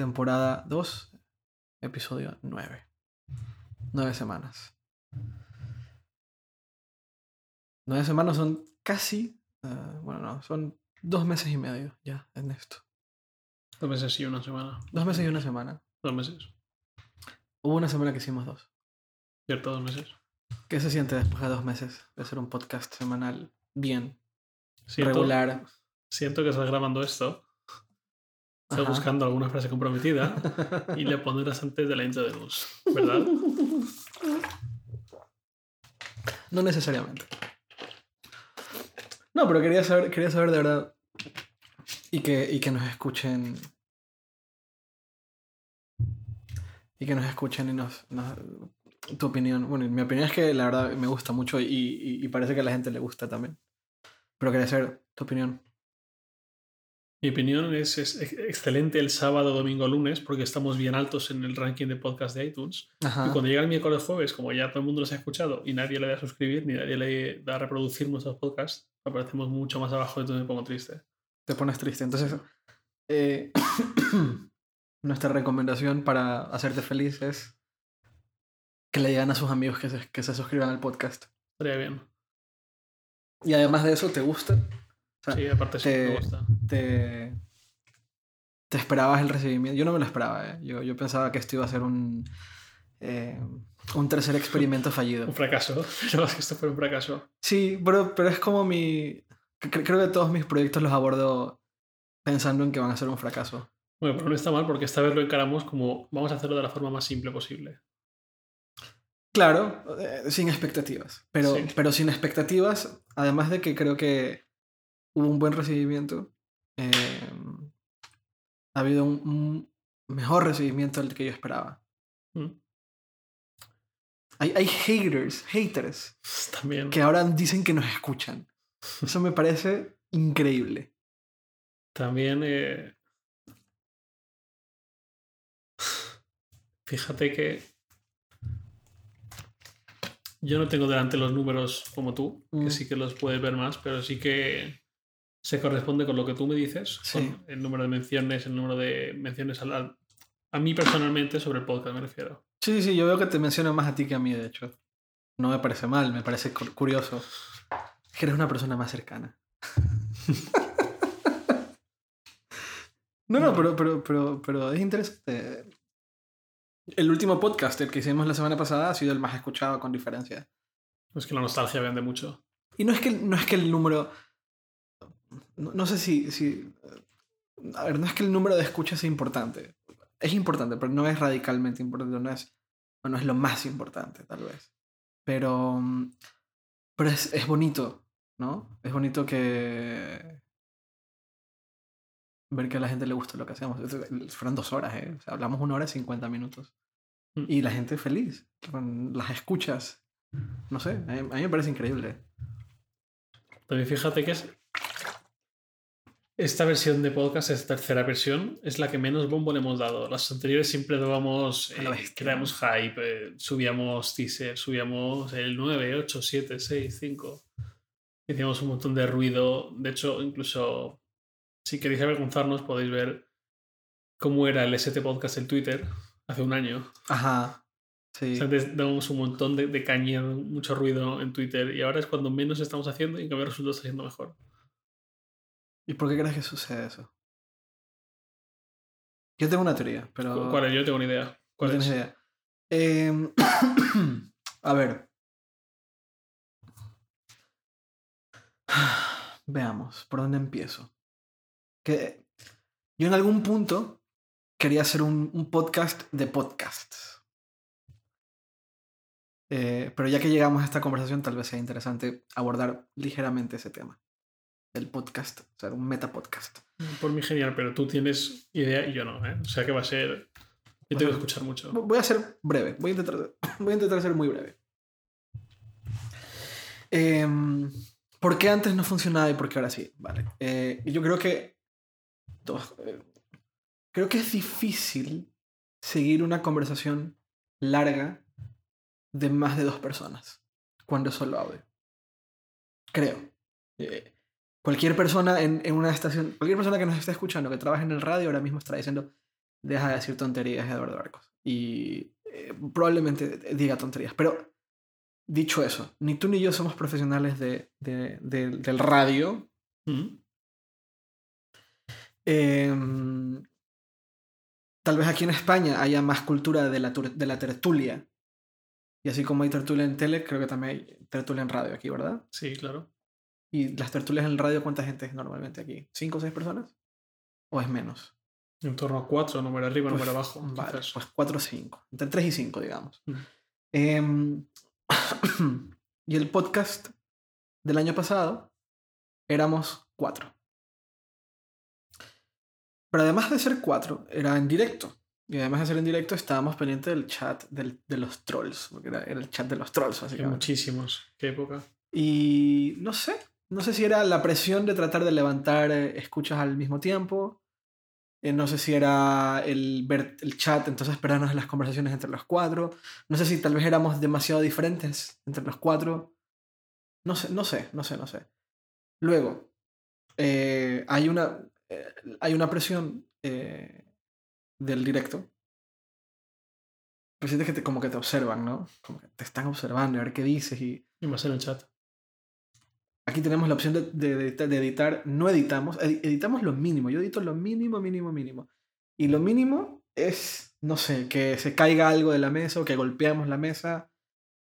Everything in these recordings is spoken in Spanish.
temporada 2, episodio 9. Nueve semanas. Nueve semanas son casi, eh, bueno, no, son dos meses y medio ya en esto. Dos meses y una semana. Dos meses y una semana. Dos meses. Hubo una semana que hicimos dos. Cierto, dos meses. ¿Qué se siente después de dos meses de hacer un podcast semanal bien, Siento, regular? siento que estás grabando esto. Estás Ajá. buscando alguna frase comprometida y le pondrás antes de la intro de luz, ¿verdad? No necesariamente. No, pero quería saber, quería saber de verdad. Y que, y que nos escuchen. Y que nos escuchen y nos, nos- Tu opinión. Bueno, mi opinión es que la verdad me gusta mucho y, y- y parece que a la gente le gusta también. Pero quería saber tu opinión. Mi opinión es, es ex- excelente el sábado, domingo, lunes, porque estamos bien altos en el ranking de podcast de iTunes. Ajá. Y cuando llega el miércoles jueves, como ya todo el mundo los ha escuchado y nadie le da a suscribir ni nadie le da a reproducir nuestros podcasts, aparecemos mucho más abajo, entonces me pongo triste. Te pones triste. Entonces, eh, nuestra recomendación para hacerte feliz es que le digan a sus amigos que se, que se suscriban al podcast. Estaría bien. Y además de eso, ¿te gusta? O sea, Sí, aparte sí, te- me gusta. te, te esperabas el recibimiento. Yo no me lo esperaba, ¿eh? yo, yo pensaba que esto iba a ser un, eh, un tercer experimento fallido. Un fracaso. Que esto fue un fracaso. Sí, pero, pero es como mi... cre- Creo que todos mis proyectos los abordo pensando en que van a ser un fracaso. Bueno, pero no está mal porque esta vez lo encaramos como vamos a hacerlo de la forma más simple posible. Claro, eh, sin expectativas. Pero, Sí. pero sin expectativas, además de que creo que hubo un buen recibimiento, eh, ha habido un, un mejor recibimiento del que yo esperaba. Mm. Hay, hay haters, haters, También. que ahora dicen que nos escuchan. Eso me parece increíble. También. eh, Fíjate que. Yo no tengo delante los números como tú, Mm. que sí que los puedes ver más, pero sí que se corresponde con lo que tú me dices, Sí. con el número de menciones, el número de menciones a mí personalmente sobre el podcast me refiero. Sí, sí, yo veo que te mencionan más a ti que a mí, de hecho. No me parece mal, me parece cu- curioso. Es que eres una persona más cercana. no, no, pero, pero, pero, pero es interesante. El último podcast, el que hicimos la semana pasada, ha sido el más escuchado con diferencia. Es que la nostalgia vende mucho. Y no es que, no es que el número. No, no sé si, si. A ver, no es que el número de escuchas sea importante. Es importante, pero no es radicalmente importante. No es, no es lo más importante, tal vez. Pero. Pero es, es bonito, ¿no? Es bonito que. Ver que a la gente le gusta lo que hacemos. Fueron dos horas, ¿eh? O sea, hablamos una hora y cincuenta minutos. Mm. Y la gente feliz. con las escuchas. No sé, a mí, a mí me parece increíble. También fíjate que es. Esta versión de podcast, esta tercera versión, es la que menos bombo le hemos dado. Las anteriores siempre dábamos, eh, creamos hype, eh, subíamos teaser, subíamos el 9, 8, 7, 6, 5. Hacíamos un montón de ruido. De hecho, incluso si queréis avergonzarnos, podéis ver cómo era el ST Podcast en Twitter hace un año. Ajá. Sí. O sea, antes dábamos un montón de, de caña, mucho ruido en Twitter y ahora es cuando menos estamos haciendo y en cambio resulta está yendo mejor. ¿Y por qué crees que sucede eso? Yo tengo una teoría, pero. ¿Cuál es? Yo no tengo ni idea. no ¿Cuál tienes es? idea. Em, a ver. Veamos, ¿por dónde empiezo? Que yo en algún punto quería hacer un, un podcast de podcasts. Eh, pero ya que llegamos a esta conversación, tal vez sea interesante abordar ligeramente ese tema. El podcast, o sea, un metapodcast. Por mí genial, pero tú tienes idea y yo no, ¿eh? O sea que va a ser... Yo tengo que escuchar mucho. Voy a ser breve. Voy a intentar, voy a intentar ser muy breve. Em, ¿Por qué antes no funcionaba y por qué ahora sí? Vale. Eh, yo creo que. eh, creo que es difícil seguir una conversación larga de más de dos personas cuando es solo audio. Creo. Eh, cualquier persona en, en una estación, cualquier persona que nos esté escuchando que trabaje en el radio ahora mismo estará diciendo, deja de decir tonterías Eduardo Arcos. Y eh, probablemente diga tonterías. Pero dicho eso, ni tú ni yo somos profesionales de, de- de- del radio. Mm. Em, tal vez aquí en España haya más cultura de la, de la tertulia. Y así como hay tertulia en tele, creo que también hay tertulia en radio aquí, ¿verdad? Sí, claro. ¿Y las tertulias en el radio cuánta gente es normalmente aquí? ¿Cinco o seis personas? ¿O es menos? En torno a cuatro, número arriba, Pues, número abajo. Vale, pues 4 o 5. Entre 3 y 5, digamos. Mm. Em, y el podcast del año pasado éramos 4. Pero además de ser 4, era en directo. Y además de ser en directo, estábamos pendientes del chat del- de los trolls. Porque era, el chat de los trolls, Hay básicamente. muchísimos. Qué época. Y no sé, no sé si era la presión de tratar de levantar eh, escuchas al mismo tiempo. Eh, no sé si era el ver el chat, entonces esperarnos las conversaciones entre los cuatro. No sé si tal vez éramos demasiado diferentes entre los cuatro. No sé, no sé, no sé, no sé. Luego, eh, hay, una, hay una presión del directo. Pero sientes que te, como que te observan, ¿no? Como que te están observando, a ver qué dices y... Y más en el chat. Aquí tenemos la opción de, de editar, de editar. No editamos, edi- editamos lo mínimo. Yo edito lo mínimo, mínimo, mínimo. Y lo mínimo es, no sé, que se caiga algo de la mesa o que golpeamos la mesa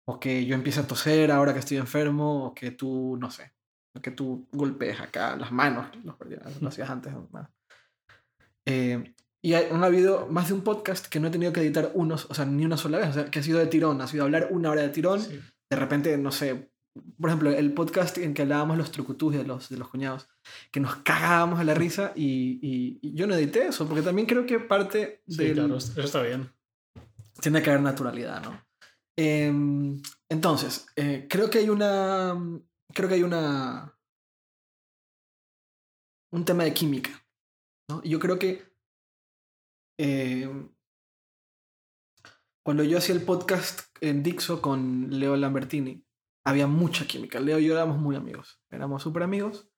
o que yo empiece a toser ahora que estoy enfermo o que tú, no sé, que tú golpees acá las manos, lo, lo hacías antes. Eh, y hay, han habido más de un podcast que no he tenido que editar unos, o sea, ni una sola vez, o sea, que ha sido de tirón, ha sido hablar una hora de tirón Sí. de repente, no sé, por ejemplo, el podcast en que hablábamos los trucutús de los, de los cuñados, que nos cagábamos a la risa y, y- y yo no edité eso, porque también creo que parte Sí, del... claro, eso está bien. Tiene que haber naturalidad, ¿no? Em, entonces, eh, creo que hay una... Creo que hay una... Un tema de química, ¿no? Y yo creo que... em, cuando yo hacía el podcast en Dixo con Leo Lambertini, había mucha química. Leo y yo éramos muy amigos. Éramos súper amigos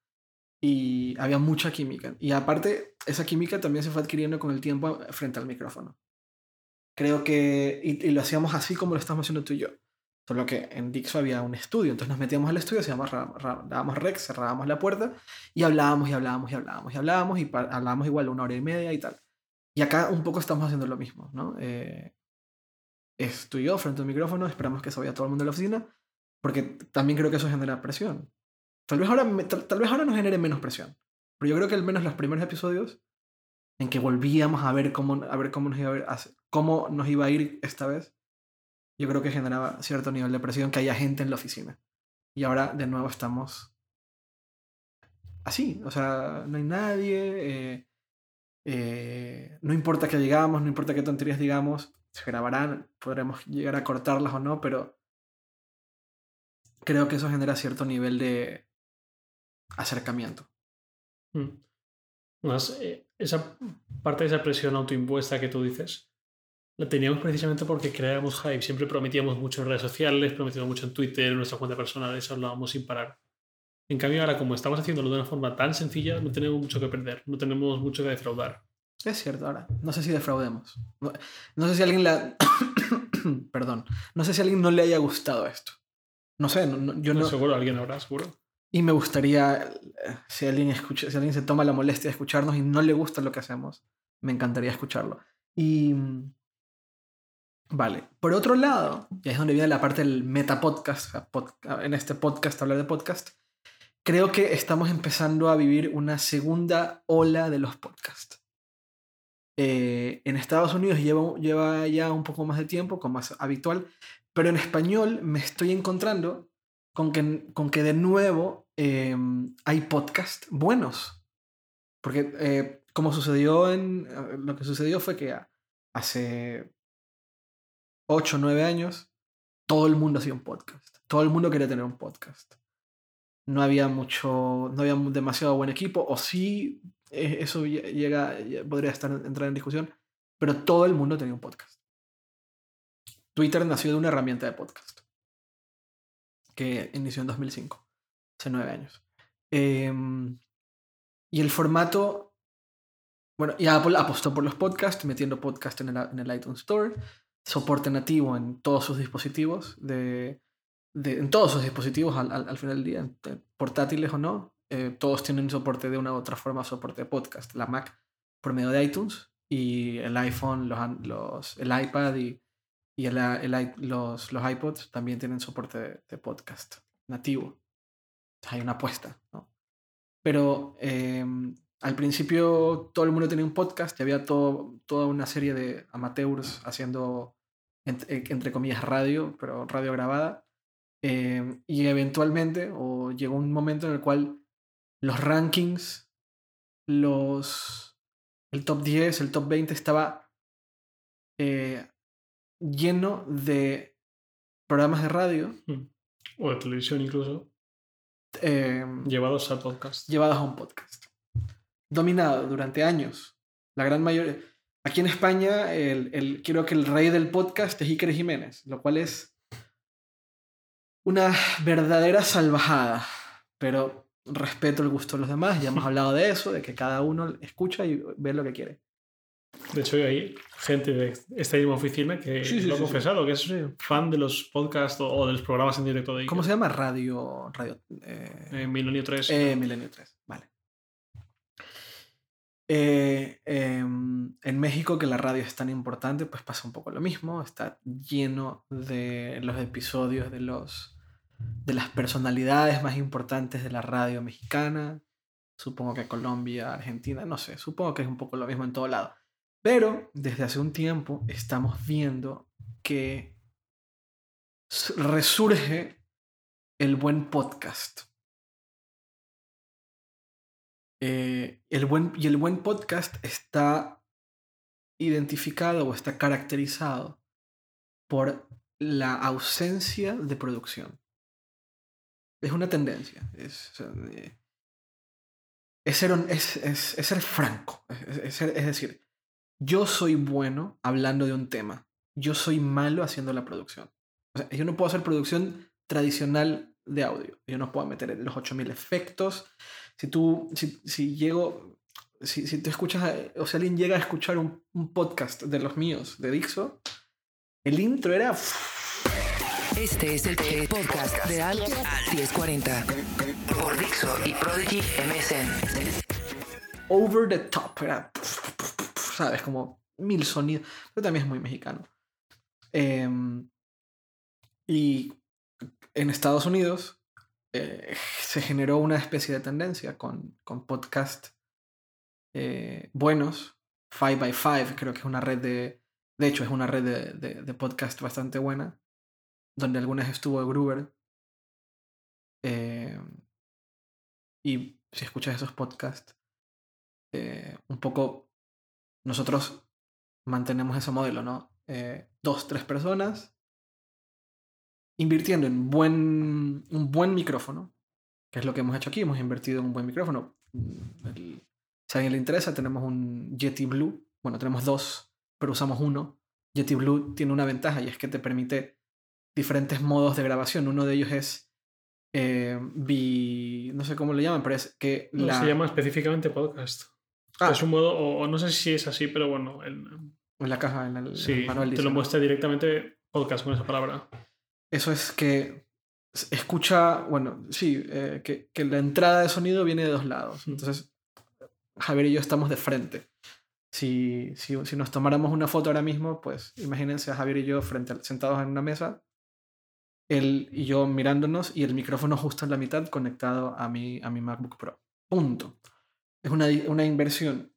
y había mucha química. Y aparte, esa química también se fue adquiriendo con el tiempo frente al micrófono. Creo que... Y, y lo hacíamos así como lo estamos haciendo tú y yo. Solo que en Dixo había un estudio. Entonces nos metíamos al estudio, hacíamos, dábamos rec, cerrábamos la puerta y hablábamos y hablábamos y hablábamos y hablábamos y hablábamos igual una hora y media y tal. Y acá un poco estamos haciendo lo mismo, ¿no? Eh, es tú y yo frente al micrófono, esperamos que se vaya todo el mundo de la oficina, porque también creo que eso genera presión. Tal vez ahora, tal, vez ahora nos genere menos presión, pero yo creo que al menos los primeros episodios en que volvíamos a ver cómo, a ver cómo, nos iba a ver- cómo nos iba a ir esta vez, yo creo que generaba cierto nivel de presión que haya gente en la oficina. Y ahora de nuevo estamos así, o sea, no hay nadie, eh, eh, no importa que digamos, no importa qué tonterías digamos, se grabarán, podremos llegar a cortarlas o no, pero creo que eso genera cierto nivel de acercamiento. Mm. Más, eh, esa parte de esa presión autoimpuesta que tú dices, la teníamos precisamente porque creábamos hype. Siempre prometíamos mucho en redes sociales, prometíamos mucho en Twitter, en nuestra cuenta personal, eso hablábamos sin parar. En cambio, ahora, como estamos haciéndolo de una forma tan sencilla, no tenemos mucho que perder, no tenemos mucho que defraudar. Es cierto, ahora. No sé si defraudemos. No, no sé si alguien la... Perdón. No sé si a alguien no le haya gustado esto. No sé, no- no- yo no... Seguro alguien habrá, seguro. Y me gustaría, eh, si alguien, escucha, si alguien se toma la molestia de escucharnos y no le gusta lo que hacemos, me encantaría escucharlo. Y... mm, Vale. Por otro lado, y es donde viene la parte del metapodcast, o sea, pod- en este podcast, hablar de podcast, creo que estamos empezando a vivir una segunda ola de los podcasts. Eh, en Estados Unidos lleva, lleva ya un poco más de tiempo, como es habitual, pero en español me estoy encontrando con que, con que de nuevo eh, hay podcasts buenos. Porque eh, como sucedió en... eh, Lo que sucedió fue que hace 8 o 9 años todo el mundo hacía un podcast. Todo el mundo quería tener un podcast. No había mucho, no había demasiado buen equipo, o sí, eh, eso lle- llega, lle- podría estar entrar en discusión, pero todo el mundo tenía un podcast. Twitter nació de una herramienta de podcast que inició en 2005, hace nueve años. Em, y el formato Bueno, y Apple apostó por los podcasts, metiendo podcast en el, en el iTunes Store, soporte nativo en todos sus dispositivos, de, en todos sus dispositivos al, al- al final del día, eh, portátiles o no, eh, todos tienen soporte de una u otra forma, soporte de podcast. La Mac por medio de iTunes y el iPhone, los, los, el iPad y, y el, el los, los iPods también tienen soporte de, de podcast nativo. Hay una apuesta, ¿no? Pero eh, al principio todo el mundo tenía un podcast y había todo, toda una serie de amateurs haciendo, entre, entre comillas, radio, pero radio grabada. Eh, y eventualmente, o llegó un momento en el cual los rankings, los, el top 10, el top 20 estaba eh, lleno de programas de radio O de televisión incluso. eh, Llevados al podcast. llevados a un podcast. Dominado durante años. La gran mayoría. Aquí en España, el, el- creo que el rey del podcast es Iker Jiménez, lo cual es una verdadera salvajada. Pero respeto el gusto de los demás, ya hemos hablado de eso, de que cada uno escucha y ve lo que quiere. De hecho, hay gente de esta misma oficina que Sí, sí, lo ha sí, confesado, que es fan de los podcasts o, de los programas en directo de ¿Cómo Iker. se llama? Radio. Radio eh, Eh, Milenio 3. Eh, Milenio 3, vale. Eh, em, en México, que la radio es tan importante, pues pasa un poco lo mismo. Está lleno de los episodios de los de las personalidades más importantes de la radio mexicana. Supongo que Colombia, Argentina, no sé. Supongo que es un poco lo mismo en todo lado. Pero desde hace un tiempo estamos viendo que resurge el buen podcast. Eh, el buen, y el buen podcast está identificado o está caracterizado por la ausencia de producción. Es una tendencia. Es, eh, es es, es- ser franco. Es decir, yo soy bueno hablando de un tema. Yo soy malo haciendo la producción. O sea, yo no puedo hacer producción tradicional de audio. Yo no puedo meter los 8000 efectos. Si tú, si, si llego, si, si tú escuchas, a- o si alguien llega a escuchar un, un podcast de los míos, de Dixo, el intro era... Este es el podcast de Al 1040 por Dixo y Prodigy MSN. over the top, era, ¿sabes? Como mil sonidos, pero también es muy mexicano. Em, y en Estados Unidos eh, se generó una especie de tendencia con, con podcast eh, buenos. 5x5 creo que es una red de... De hecho, es una red de, de, de podcast bastante buena, donde algunas estuvo Gruber. Em, y si escuchas esos podcasts, eh, un poco nosotros mantenemos ese modelo, ¿no? Eh, dos, tres personas invirtiendo en buen, un buen micrófono, que es lo que hemos hecho aquí, hemos invertido en un buen micrófono. Mm, el- si a alguien le interesa, tenemos un Yeti Blue, bueno, tenemos dos, pero usamos uno. Yeti Blue tiene una ventaja y es que te permite diferentes modos de grabación. Uno de ellos es eh, bi- no sé cómo le llaman, pero es que No, la... Se llama específicamente podcast. Ah, Es un modo, o, o no sé si es así, pero bueno, el- en la caja, en el, en el sí, manual te dice, lo ¿no? muestra directamente podcast con esa palabra. Eso es que escucha, bueno, sí, eh, que, que la entrada de sonido viene de dos lados. Entonces, Javier y yo estamos de frente. Si, si, si nos tomáramos una foto ahora mismo, pues imagínense a Javier y yo frente, sentados en una mesa, él y yo mirándonos y el micrófono justo en la mitad conectado a mi, a mi MacBook Pro. Punto. Es una, una inversión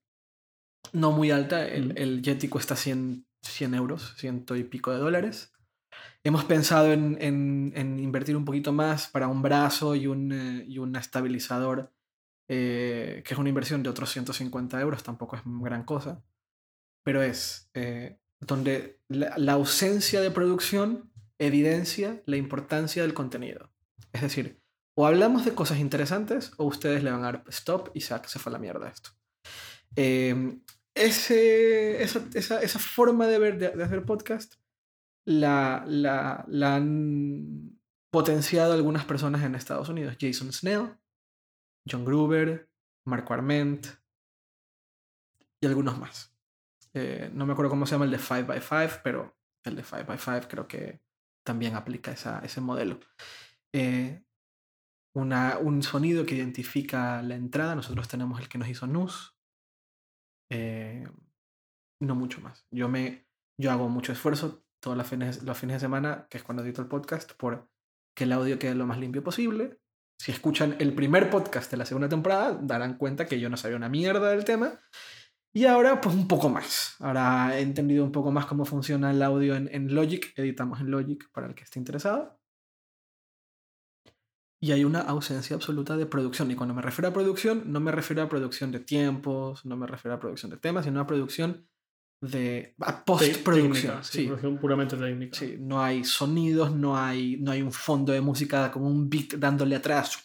no muy alta. El, el Yeti cuesta 100, 100 euros, ciento y pico de dólares. Hemos pensado en, en- en invertir un poquito más para un brazo y un, eh, y un estabilizador, eh, que es una inversión de otros 150 euros, tampoco es gran cosa, pero es eh, donde la, la ausencia de producción evidencia la importancia del contenido. Es decir, o hablamos de cosas interesantes o ustedes le van a dar stop y se, se fue la mierda esto. Ese, esa, esa, esa forma de, ver, de hacer podcast la, la, la han potenciado algunas personas en Estados Unidos. Jason Snell, John Gruber, Marco Arment. y algunos más. Eh, no me acuerdo cómo se llama el de 5x5, pero el de 5x5 creo que también aplica esa, ese modelo. Eh, un sonido que identifica la entrada, nosotros tenemos el que nos hizo NUS. Eh, no mucho más. Yo, me, yo hago mucho esfuerzo todos los fines, los fines de semana, que es cuando edito el podcast, por que el audio quede lo más limpio posible. Si escuchan el primer podcast de la segunda temporada, darán cuenta que yo no sabía una mierda del tema. Y ahora, pues un poco más. Ahora he entendido un poco más cómo funciona el audio en Logic. Editamos en Logic para el que esté interesado. Y hay una ausencia absoluta de producción. Y cuando me refiero a producción, no me refiero a producción de tiempos, no me refiero a producción de temas, sino a producción de a postproducción. Sí, Sí, producción puramente técnica. sí, no hay sonidos, no hay, no hay un fondo de música como un beat dándole atrás,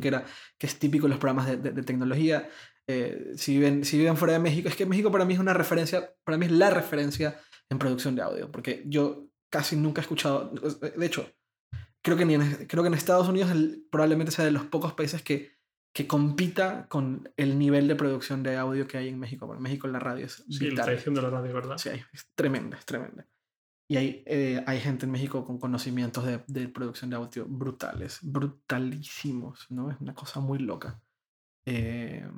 que, era, que es típico en los programas de, de- de tecnología. Eh, si, viven, si viven fuera de México, es que México para mí es una referencia, para mí es la referencia en producción de audio, porque yo casi nunca he escuchado, de hecho, creo que, ni en, creo que en Estados Unidos el- probablemente sea de los pocos países que, que compita con el nivel de producción de audio que hay en México. Porque en México la radio es Sí, la vital. de la radio, ¿verdad? Sí, es tremenda, es tremenda. Y hay, eh, hay gente en México con conocimientos de, de producción de audio brutales, brutalísimos, ¿no? Es una cosa muy loca. Eh,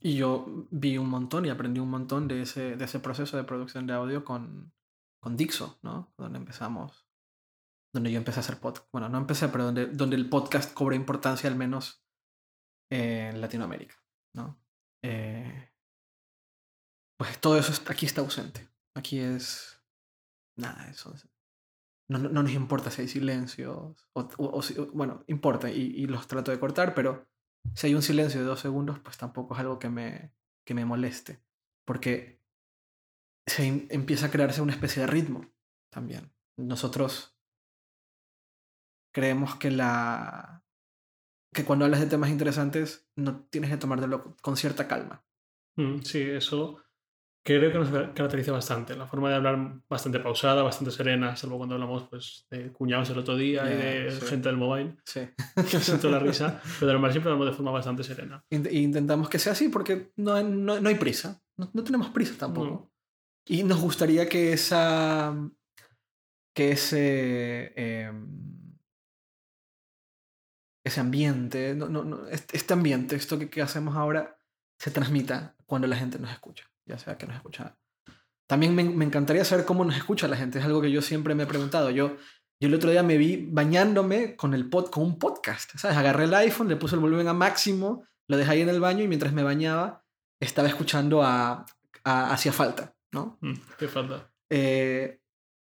y yo vi un montón y aprendí un montón de ese, de ese proceso de producción de audio con, con Dixo, ¿no? Donde empezamos, donde yo empecé a hacer podcast. Bueno, no empecé, pero donde, donde el podcast cobra importancia al menos en Latinoamérica, ¿no? Eh, pues todo eso aquí está ausente. Aquí es nada, eso. es- No, no, no nos importa si hay silencios, o, o- o si- o- bueno, importa y, y los trato de cortar, pero si hay un silencio de dos segundos, pues tampoco es algo que me, que me moleste, porque se em- empieza a crearse una especie de ritmo también. Nosotros creemos que la que cuando hablas de temas interesantes no tienes que tomártelo con cierta calma. Mm, Sí, eso creo que nos caracteriza bastante. La forma de hablar bastante pausada, bastante serena, salvo cuando hablamos pues, de cuñados el otro día y Ya, de sí. gente del mobile. Sí. que siento la risa. Pero de normal siempre hablamos de forma bastante serena. Int- e intentamos que sea así porque no, hay- no, no hay prisa. No, no tenemos prisa tampoco. No. Y nos gustaría que esa. que ese. em, ese ambiente, no, no, no, este ambiente, esto que, que hacemos ahora, se transmita cuando la gente nos escucha. Ya sea que nos escucha. También me, me encantaría saber cómo nos escucha la gente. Es algo que yo siempre me he preguntado. Yo, yo el otro día me vi bañándome con, el pod, con un podcast. ¿sabes? Agarré el iPhone, le puse el volumen a máximo, lo dejé ahí en el baño y mientras me bañaba estaba escuchando a, a Hacía Falta. ¿no? Mm, Qué falta. Eh,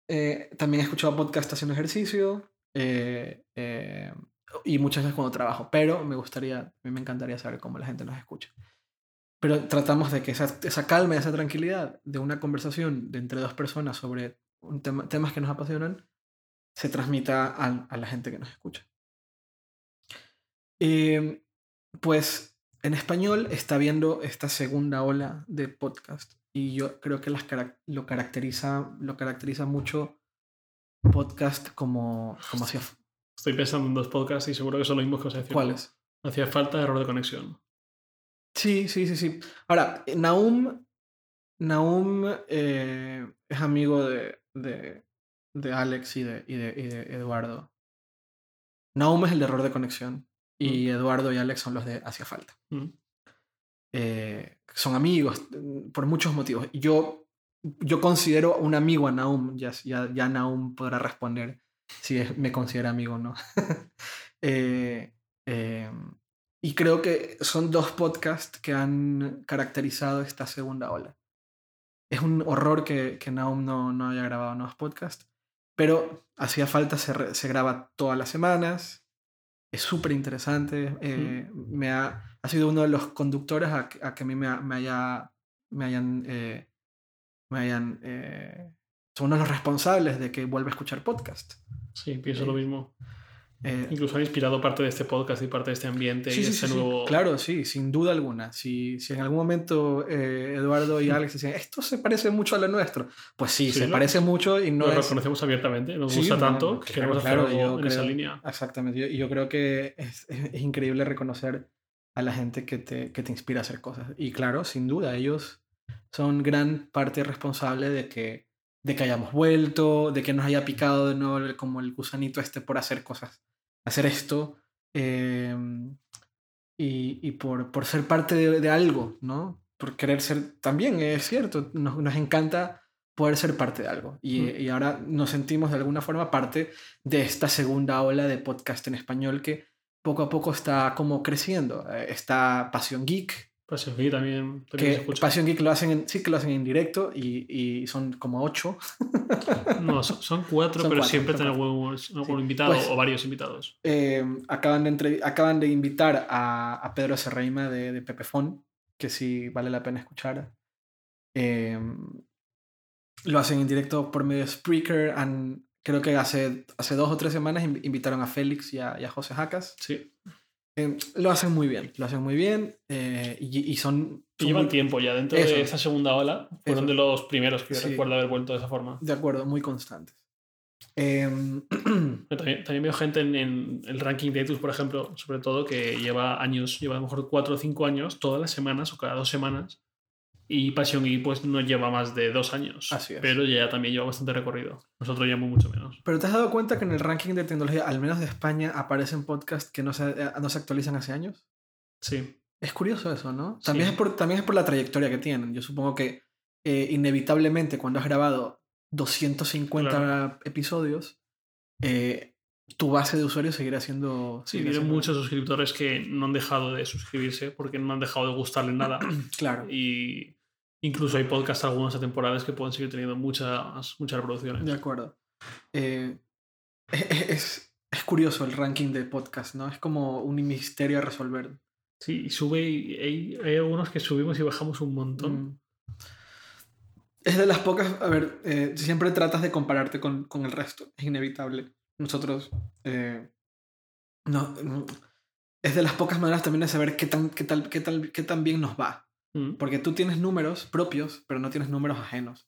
eh, también he escuchado podcast haciendo ejercicio eh, eh, y muchas veces cuando trabajo, pero me gustaría, a mí me encantaría saber cómo la gente nos escucha. Pero tratamos de que esa, esa calma y esa tranquilidad de una conversación de entre dos personas sobre un tema, temas que nos apasionan se transmita a, a la gente que nos escucha. Eh, pues en español está viendo esta segunda ola de podcast y yo creo que las carac- lo caracteriza lo caracteriza mucho podcast como como hacía Estoy pensando en dos podcasts y seguro que son los mismos que os he cuáles Hacía falta error de conexión. sí sí sí sí ahora Naum Naum eh, es amigo de, de, de Alex y de, y, de, y de Eduardo Naum es el de error de conexión y Eduardo y Alex son los de hacía falta Mm. eh, son amigos mm, por muchos motivos. Yo, yo considero un amigo a Naum, ya, ya, ya Naum podrá responder si es- me considera amigo o no. Eh, eh, y creo que son dos podcasts que han caracterizado esta segunda ola. Es un horror que, que Naum no, no haya grabado nuevos podcasts, pero hacía falta, se, re- se graba todas las semanas. Es súper interesante. eh, me ha, ha sido uno de los conductores a, que- a que a mí me, me haya, me hayan, eh, me hayan, son uno de los responsables de que vuelva a escuchar podcast. Sí, pienso lo mismo. Eh, Incluso han inspirado parte de este podcast y parte de este ambiente sí, y sí, este sí, nuevo. Claro, sí, sin duda alguna. Si, si en algún momento eh, Eduardo y Alex decían, esto se parece mucho a lo nuestro, pues sí, se parece mucho y no Lo es... reconocemos abiertamente. Nos gusta tanto no, que claro, queremos hacer algo en esa línea. Exactamente. Yo- Y yo, creo que es, es- es increíble reconocer a la gente que te, que te inspira a hacer cosas. Y claro, sin duda, ellos son gran parte responsable de que, de que hayamos vuelto, de que nos haya picado de nuevo como el gusanito este por hacer cosas, hacer esto. eh, y, y por, por ser parte de, de algo, ¿no? Por querer ser, también es cierto, nos, nos encanta poder ser parte de algo. Y, Mm. y ahora nos sentimos de alguna forma parte de esta segunda ola de podcast en español que poco a poco está como creciendo. Eh, Está Pasión Geek, Pues sí, también, también se que escucha. Pasión Geek lo hacen en- sí que lo hacen en directo y, y son como ocho. No, son, son cuatro, Son pero cuatro, siempre tienen algún, Sí. invitado Pues- o varios invitados. Eh, acaban, de entrev- acaban de invitar a, a Pedro Serreima de, de Pepefon, que sí vale la pena escuchar. Eh, lo hacen en directo por medio de Spreaker. han- creo que hace, hace dos o tres semanas inv- invitaron a Félix y a, y a José Jacas. Sí. Eh, lo hacen muy bien, lo hacen muy bien eh, y, y son... Y llevan muy- tiempo ya. Dentro Eso. de esta segunda ola, fueron Eso. de los primeros que Sí. recuerdo haber vuelto de esa forma. De acuerdo, muy constantes. Em, también, también veo gente en, en el ranking de iTunes, por ejemplo, sobre todo, que lleva años, lleva a lo mejor cuatro o cinco años, todas las semanas o cada dos semanas. Y Passion y pues no lleva más de dos años. Así es. Pero ya también lleva bastante recorrido. Nosotros llevamos mucho menos. Pero te has dado cuenta que en el ranking de tecnología, al menos de España, aparecen podcasts que no se, eh, no se actualizan hace años. Sí. Es curioso eso, ¿no? También, Sí. es, por, también es por la trayectoria que tienen. Yo supongo que eh, inevitablemente cuando has grabado 250 Claro. episodios, eh, tu base de usuarios seguirá siendo... Sí, siendo- muchos suscriptores que no han dejado de suscribirse porque no han dejado de gustarle nada. Claro, y incluso hay podcasts algunas temporadas que pueden seguir teniendo muchas, muchas reproducciones. de acuerdo. Eh, es, es- curioso el ranking de podcast, ¿no? Es como un misterio a resolver. Sí, y sube y hay, hay algunos que subimos y bajamos un montón. Mm. Es de las pocas, a ver, eh, siempre tratas de compararte con, con el resto, es inevitable. Nosotros, eh, no, no- es de las pocas maneras también de saber qué tan, qué tal, qué tal, qué tan bien nos va. Porque tú tienes números propios, pero no tienes números ajenos.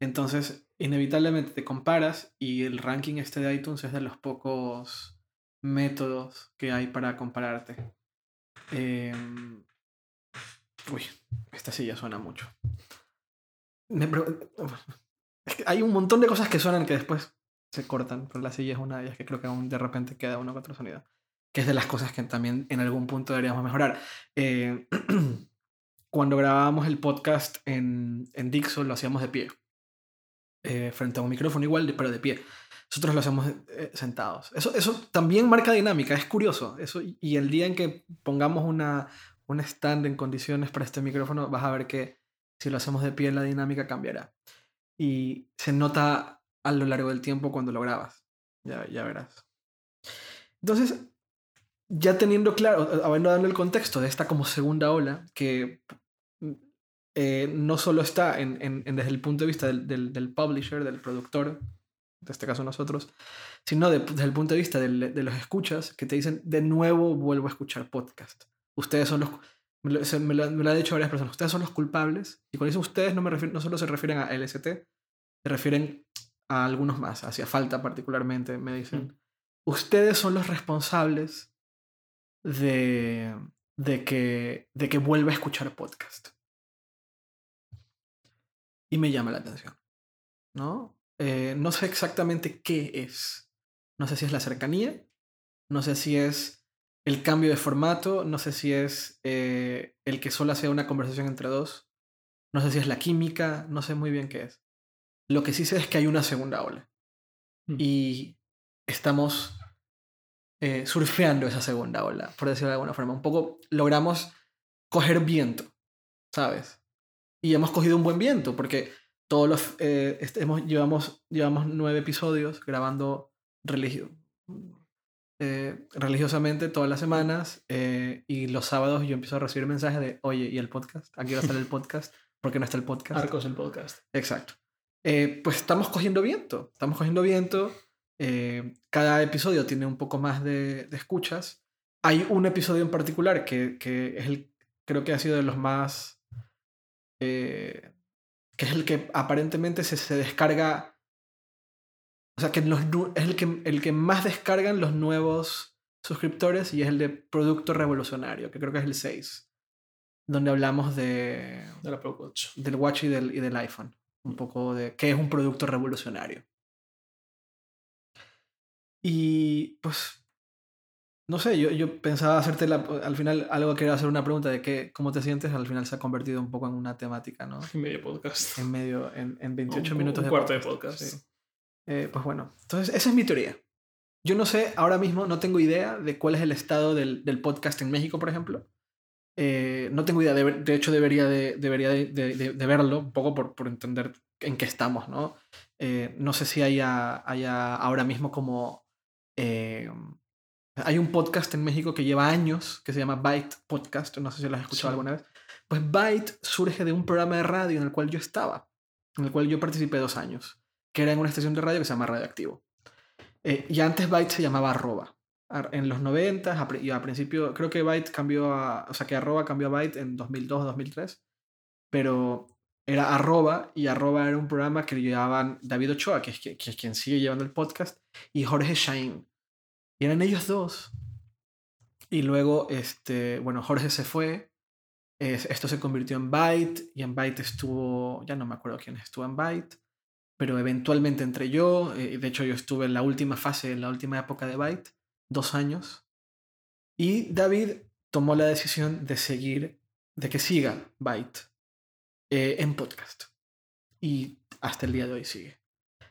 Entonces, inevitablemente te comparas y el ranking este de iTunes es de los pocos métodos que hay para compararte. Em, uy, esta silla suena mucho. Me es que hay un montón de cosas que suenan que después se cortan, pero la silla es una de ellas que creo que de repente queda uno que otro sonido. Que es de las cosas que también en algún punto deberíamos mejorar. Eh, cuando grabábamos el podcast en, en Dixon lo hacíamos de pie. Eh, frente a un micrófono igual, pero de pie. Nosotros lo hacemos eh, sentados. Eso, eso también marca dinámica, es curioso. Eso, y el día en que pongamos una, un stand en condiciones para este micrófono, vas a ver que si lo hacemos de pie, la dinámica cambiará. Y se nota a lo largo del tiempo cuando lo grabas. Ya, ya verás. Entonces, ya teniendo claro, habiendo dado el contexto de esta como segunda ola, que eh, no solo está en, en- en desde el punto de vista del, del- del publisher, del productor, en este caso nosotros, sino de- desde el punto de vista del- de los escuchas que te dicen, de nuevo vuelvo a escuchar podcast. Ustedes son los... Me lo, se- me lo- me lo han dicho varias personas, ustedes son los culpables. Y cuando dicen ustedes no, me refiero, no solo se refieren a LST, se refieren a algunos más, hacia falta particularmente, me dicen. Ustedes son los responsables de, de, que, de que vuelva a escuchar podcast. Y me llama la atención. ¿No? Eh, no sé exactamente qué es. No sé si es la cercanía, no sé si es el cambio de formato, no sé si es eh, el que solo sea una conversación entre dos, no sé si es la química, no sé muy bien qué es. Lo que sí sé es que hay una segunda ola. Mm. Y estamos eh, surfeando esa segunda ola, por decirlo de alguna forma. Un poco logramos coger viento, ¿sabes? Y hemos cogido un buen viento, porque todos los. eh, este- hemos, llevamos, llevamos nueve episodios grabando religio, eh, religiosamente todas las semanas. eh, y los sábados yo empiezo a recibir mensajes de: Oye, ¿y el podcast? Aquí va a estar el podcast. ¿Por qué no está el podcast? Arcos el podcast. Exacto. Eh, pues estamos cogiendo viento, estamos cogiendo viento. eh, cada episodio tiene un poco más de, de escuchas. Hay un episodio en particular que, que es el, creo que ha sido de los más, eh, que es el que aparentemente se, se descarga, o sea, que los, es el que, el que más descargan los nuevos suscriptores y es el de Producto Revolucionario, que creo que es el 6, donde hablamos de, Apple Watch. del Watch y del, y del iPhone. Un poco de qué es un producto revolucionario. Y pues, no sé, yo, yo pensaba hacerte la- al final algo que era hacer una pregunta de qué, cómo te sientes, al final se ha convertido un poco en una temática, ¿no? Y medio podcast. En medio, en, en 28 Un- minutos un de cuarto de podcast, podcast. sí. Eh, pues bueno, entonces esa es mi teoría. Yo no sé, ahora mismo no tengo idea de cuál es el estado del, del podcast en México, por ejemplo. Eh, no tengo idea, de, de hecho debería, de, debería de, de- de- de verlo un poco por, por entender en qué estamos, ¿no? Eh, no sé si haya, haya ahora mismo como... eh, hay un podcast en México que lleva años que se llama Byte Podcast, no sé si lo has escuchado Sí. alguna vez. Pues Byte surge de un programa de radio en el cual yo estaba, en el cual yo participé dos años, que era en una estación de radio que se llama Radioactivo. Eh, y antes Byte se llamaba Arroba. Ar- En los 90 a pri- y a principio, creo que Byte cambió a, o sea que Arroba cambió a Byte en 2002, 2003, pero era Arroba y Arroba era un programa que llevaban David Ochoa, que es, que, que es quien sigue llevando el podcast, y Jorge Shain. Y eran ellos dos. Y luego, este, bueno, Jorge se fue. es- esto se convirtió en Byte. Y en Byte estuvo, ya no me acuerdo quién estuvo en Byte. Pero eventualmente entré yo. eh, de hecho, yo estuve en la última fase, en la última época de Byte. Dos años. Y David tomó la decisión de seguir, de que siga Byte eh, en podcast. Y hasta el día de hoy sigue.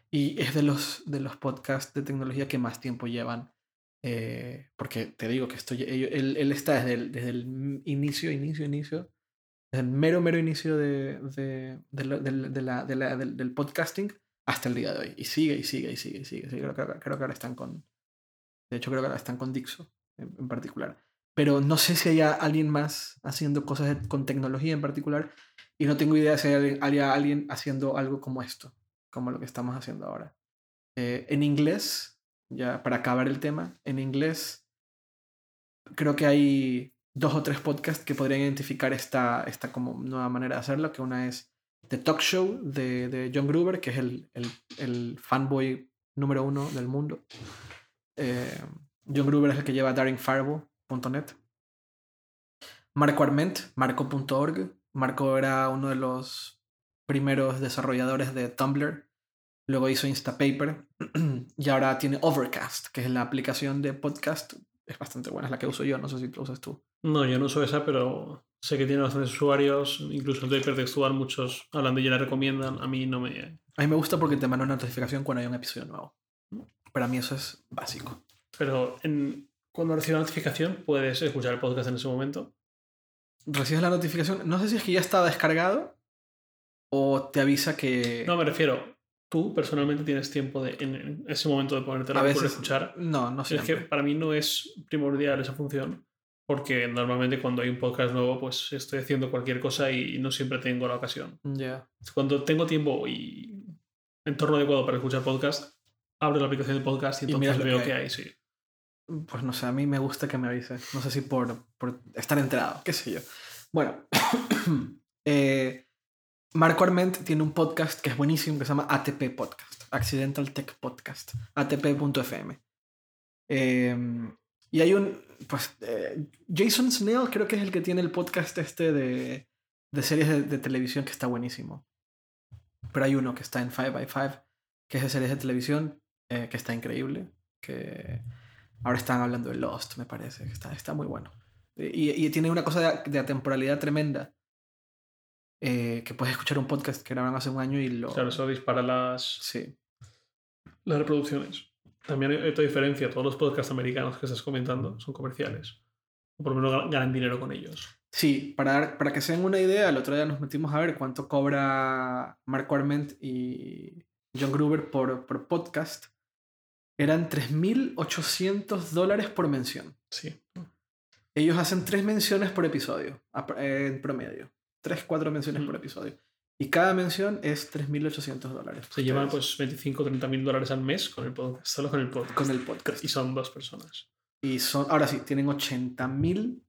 Y es de los, de los podcasts de tecnología que más tiempo llevan. Eh, porque te digo que estoy, él, él está desde el, desde el inicio, inicio, inicio, desde el mero, mero inicio de, de, de de la- la- del, del podcasting hasta el día de hoy. Y sigue, y sigue, y sigue, y sigue. Creo, que, creo que ahora están con... De hecho, creo que ahora están con Dixo en, en particular. Pero no sé si haya alguien más haciendo cosas con tecnología en particular. Y no tengo idea si haya alguien haciendo algo como esto, como lo que estamos haciendo ahora. Eh, en inglés, ya para acabar el tema, en inglés creo que hay dos o tres podcasts que podrían identificar esta, esta como nueva manera de hacerlo, que una es The Talk Show de, de John Gruber, que es el, el, fanboy número uno del mundo. Eh, John Gruber es el que lleva daringfireball.net. Marco Arment, marco.org. Marco era uno de los primeros desarrolladores de Tumblr. Luego hizo Instapaper. y ahora tiene Overcast, que es la aplicación de podcast. Es bastante buena, es la que uso yo. No sé si lo usas tú. No, yo no uso esa, pero sé que tiene bastantes usuarios. Incluso en el hipertextual muchos hablan de ella, la recomiendan. A mí no me... A mí me gusta porque te manda una notificación cuando hay un episodio nuevo. Para mí eso es básico. Pero en... cuando recibes la notificación puedes escuchar el podcast en ese momento. Recibes la notificación. No sé si es que ya está descargado o te avisa que. No, me refiero, tú personalmente tienes tiempo de, en, en ese momento de ponerte la veces. escuchar. No, no Es siempre. que para mí no es primordial esa función, porque normalmente cuando hay un podcast nuevo, pues estoy haciendo cualquier cosa y no siempre tengo la ocasión. Ya. Cuando tengo tiempo y entorno adecuado para escuchar podcast, abro la aplicación de podcast y Y entonces lo veo que que hay. sí. Pues no sé, a mí me gusta que me avise. No sé si por, por estar enterado, qué sé yo. Bueno, eh, Marco Arment tiene un podcast que es buenísimo que se llama ATP Podcast, Accidental Tech Podcast, atp.fm. Eh, y hay un, pues, eh, Jason Snell creo que es el que tiene el podcast este de, de series de, televisión que está buenísimo. Pero hay uno que está en 5x5, que es de series de televisión, eh, que está increíble, que ahora están hablando de Lost, me parece, que está, está muy bueno. Y, y tiene una cosa de, de atemporalidad tremenda. Eh, que puedes escuchar un podcast que grabaron hace un año y lo... Claro, eso dispara las, Sí, las reproducciones. También hay otra diferencia, todos los podcasts americanos que estás comentando son comerciales. O por lo menos ganan dinero con ellos. Sí, para, para que se den una idea, el otro día nos metimos a ver cuánto cobra Marco Arment y John Gruber por, por podcast. Eran 3.800 dólares por mención. Sí. Ellos hacen tres menciones por episodio, en promedio. Tres, cuatro menciones por episodio. Y cada mención es 3.800 dólares. Se llevan pues 25 o 30 mil dólares al mes con el podcast, solo con el podcast. Con el podcast. Y son dos personas. Y son, ahora sí, tienen 80.000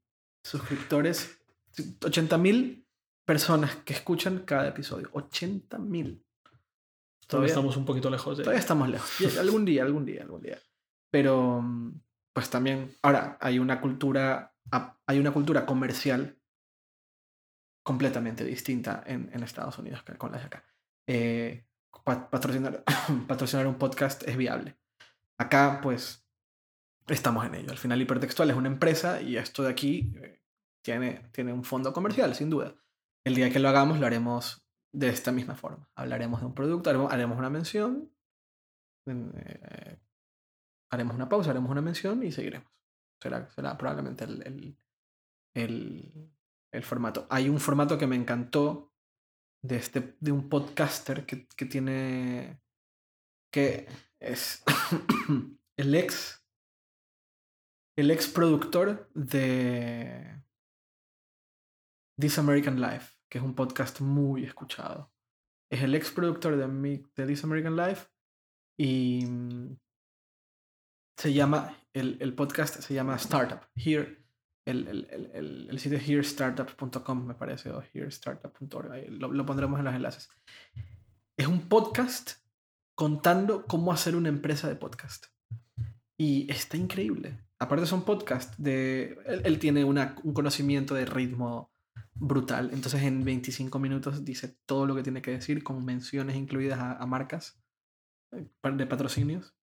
suscriptores. 80.000 personas que escuchan cada episodio. 80.000. Todavía Todavía, estamos un poquito lejos de... todavía estamos lejos. Algún día, algún día, algún día. Pero, mm, pues también, ahora hay una cultura, ap- hay una cultura comercial completamente distinta en, Estados Unidos que con la de acá. Eh, pa- patrocinar, patrocinar un podcast es viable. Acá, pues, estamos en ello. Al final, Hipertextual es una empresa y esto de aquí eh, tiene, tiene un fondo comercial, sin duda. El día que lo hagamos, lo haremos de esta misma forma. Hablaremos de un producto, haremos, una mención, en, eh, haremos una pausa, haremos una mención y seguiremos. Será, será probablemente el, el, el formato. Hay un formato que me encantó de, este, de un podcaster que, que tiene. que es el ex. el ex productor de This American Life, que es un podcast muy escuchado. Es el ex productor de, mi- de This American Life y mm, se llama, el, el podcast se llama Startup. Here, el, el, el, el, sitio es herestartup.com, me parece, o herestartup.org. Lo, lo pondremos en los enlaces. Es un podcast contando cómo hacer una empresa de podcast. Y está increíble. Aparte son podcasts de... Él, él tiene una, un conocimiento de ritmo brutal. Entonces en 25 minutos dice todo lo que tiene que decir con menciones incluidas a, a marcas eh, de patrocinios.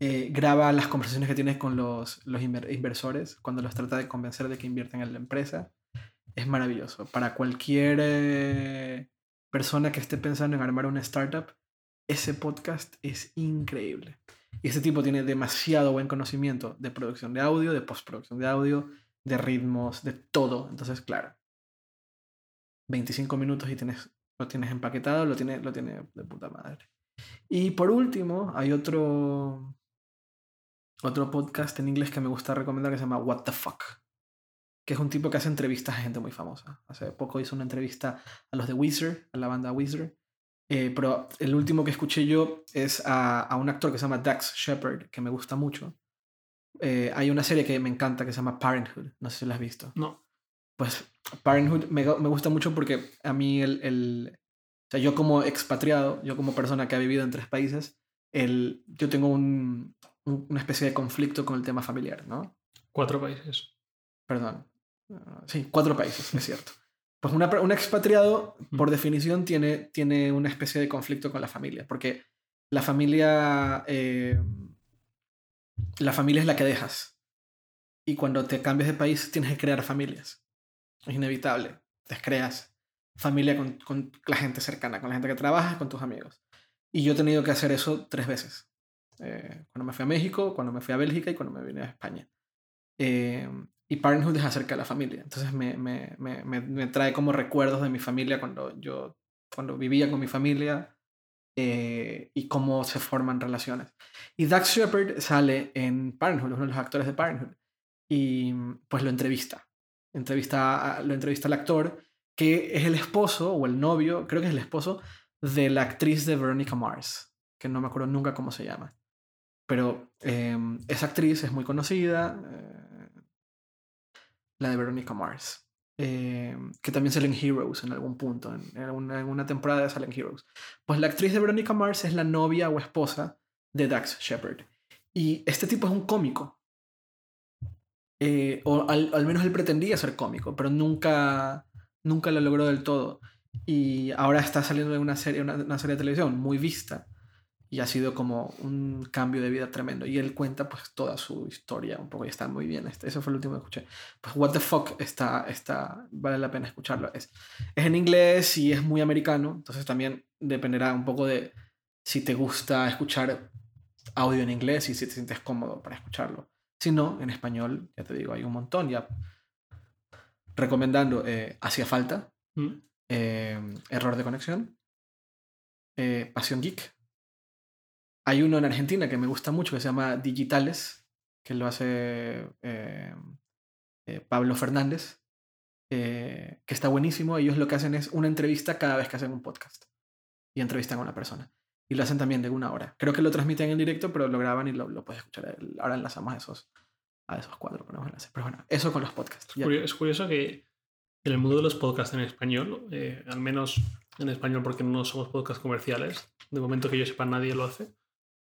Eh, graba las conversaciones que tiene con los, los inver- inversores cuando los trata de convencer de que inviertan en la empresa. Es maravilloso. Para cualquier eh, persona que esté pensando en armar una startup, ese podcast es increíble. Y ese tipo tiene demasiado buen conocimiento de producción de audio, de postproducción de audio, de ritmos, de todo. Entonces, claro, 25 minutos y tienes, lo tienes empaquetado, lo tiene, lo tiene de puta madre. Y por último, hay otro, otro podcast en inglés que me gusta recomendar que se llama What the Fuck, que es un tipo que hace entrevistas a gente muy famosa. Hace poco hizo una entrevista a los de Weezer, a la banda Weezer. Eh, pero el último que escuché yo es a, a un actor que se llama Dax Shepard, que me gusta mucho. Eh, hay una serie que me encanta que se llama Parenthood, no sé si la has visto. No. Pues Parenthood me, me gusta mucho porque a mí el, el, o sea, yo como expatriado, yo como persona que ha vivido en tres países, el, yo tengo un, un- una especie de conflicto con el tema familiar, ¿no? Cuatro países. Perdón. Sí, cuatro países, es cierto. Pues una un expatriado, por definición, tiene, tiene una especie de conflicto con la familia, porque la familia, eh, la familia es la que dejas. Y cuando te cambias de país, tienes que crear familias. Es inevitable. Te creas familia con, con la gente cercana, con la gente que trabajas, con tus amigos. Y yo he tenido que hacer eso tres veces. Eh, cuando me fui a México, cuando me fui a Bélgica y cuando me vine a España. Eh, y Parenthood es acerca de la familia. Entonces me, me, me, me, trae como recuerdos de mi familia cuando yo cuando vivía con mi familia eh, y cómo se forman relaciones. Y Dax Shepard sale en Parenthood, uno de los actores de Parenthood, y pues lo entrevista. entrevista lo entrevista al actor, que es el esposo o el novio, creo que es el esposo de la actriz de Veronica Mars, que no me acuerdo nunca cómo se llama. Pero eh, esa actriz es muy conocida, eh, la de Veronica Mars, eh, que también sale en Heroes en algún punto, en, en alguna, en una temporada sale en Heroes. Pues la actriz de Veronica Mars es la novia o esposa de Dax Shepard. Y este tipo es un cómico. Eh, o al, al menos él pretendía ser cómico, pero nunca, nunca lo logró del todo. Y ahora está saliendo de una serie, una, una serie de televisión muy vista. Y ha sido como un cambio de vida tremendo. Y él cuenta pues toda su historia un poco y está muy bien. Este, eso fue el último que escuché. Pues What the Fuck está, está, vale la pena escucharlo. Es, es en inglés y es muy americano. Entonces también dependerá un poco de si te gusta escuchar audio en inglés y si te sientes cómodo para escucharlo. Si no, en español, ya te digo, hay un montón. Ya recomendando eh, Hacía Falta, Mm. eh, Error de Conexión, eh, Pasión Geek. Hay uno en Argentina que me gusta mucho que se llama Digitales, que lo hace eh, eh, Pablo Fernández, eh, que está buenísimo. Ellos lo que hacen es una entrevista cada vez que hacen un podcast y entrevistan a una persona. Y lo hacen también de una hora. Creo que lo transmiten en directo, pero lo graban y lo, lo puedes escuchar. Ahora enlazamos a esos, a esos cuatro. ponemos enlaces. Pero bueno, eso con los podcasts. Ya. Curio- Es curioso que en el mundo de los podcasts en español, eh, al menos en español porque no somos podcasts comerciales, de momento que yo sepa nadie lo hace,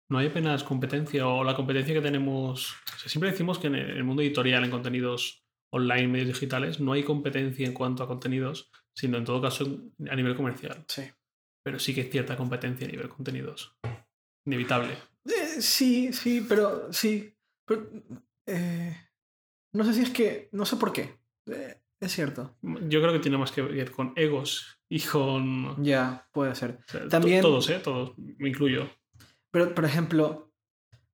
no hay apenas competencia o la competencia que tenemos. o sea, siempre decimos que en el mundo editorial, en contenidos online, medios digitales, no hay competencia en cuanto a contenidos, sino en todo caso a nivel comercial. Sí. Pero sí que hay cierta competencia a nivel contenidos. Inevitable. Eh, sí, sí, pero sí. Pero, eh, no sé si es que. No sé por qué. Eh, es cierto. Yo creo que tiene más que ver con egos y con. Ya, puede ser. o sea, to- También- Todos, ¿eh? Todos, me incluyo. Pero, por ejemplo,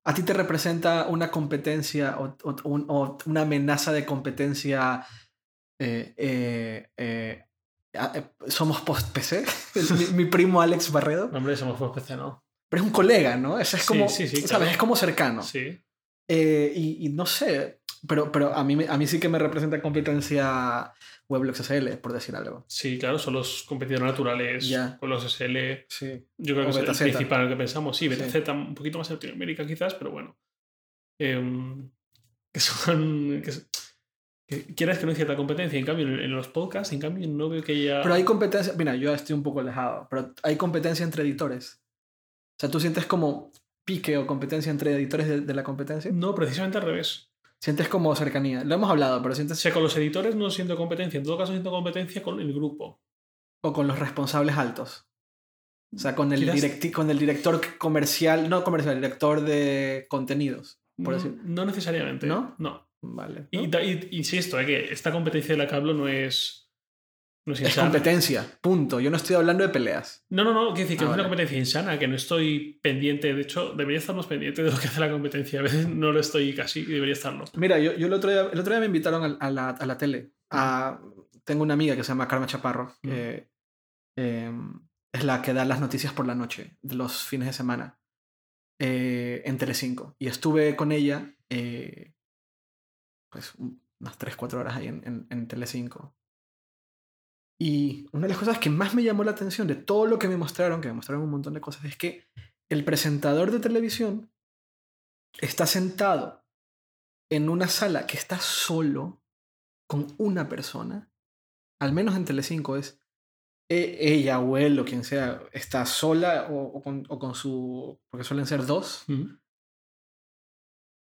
¿a ti te representa una competencia o, o- un- o una amenaza de competencia? eh, eh, eh, eh, somos post-PC. Mi, mi primo Alex Barredo. Hombre, somos por PC, ¿no? Pero es un colega, ¿no? Eso es Sí, como, sí, sí, ¿sabes? claro. Es como cercano. Sí. Eh, y, y no sé, pero, pero a, mí, a mí sí que me representa competencia Weblogs SL, por decir algo. Sí, claro, son los competidores naturales Ya. con los SL. Sí. Yo creo O que es el principal que pensamos. Sí, Sí. BTZ un poquito más en Latinoamérica quizás, pero bueno. Em, que son... Que, que quieras que no hay cierta competencia. En cambio, en, en los podcasts, en cambio, no veo que haya... Pero hay competencia, mira, yo estoy un poco alejado, pero hay competencia entre editores. O sea, tú sientes como pique o competencia entre editores de, de la competencia. No, precisamente al revés. Sientes como cercanía. Lo hemos hablado, pero O sientes sea, con los editores no siento competencia. En todo caso, siento competencia con el grupo. o con los responsables altos. O sea, con el, directi- con el director comercial, no comercial, director de contenidos, por no, decir. no necesariamente. ¿No? No. Vale. Y- insisto, eh, que esta competencia de la que hablo no es... No es, competencia, punto. Yo no estoy hablando de peleas. No, no, no, quiero decir que Ah, es una competencia insana, que no estoy pendiente. De hecho, debería estar más pendiente de lo que hace la competencia. A veces no lo estoy casi y debería estarlo. Mira, yo, yo el, otro día, el otro día me invitaron a, a la, a la tele. A, tengo una amiga que se llama Karma Chaparro, que eh, es la que da las noticias por la noche, de los fines de semana, eh, en Telecinco. Y estuve con ella, eh, pues, un- unas 3-4 horas ahí en, en, en Telecinco. Y una de las cosas que más me llamó la atención de todo lo que me mostraron, que me mostraron un montón de cosas, es que el presentador de televisión está sentado en una sala que está solo con una persona, al menos en Telecinco es e- ella o él o quien sea, está sola o, o con, o con su... porque suelen ser dos,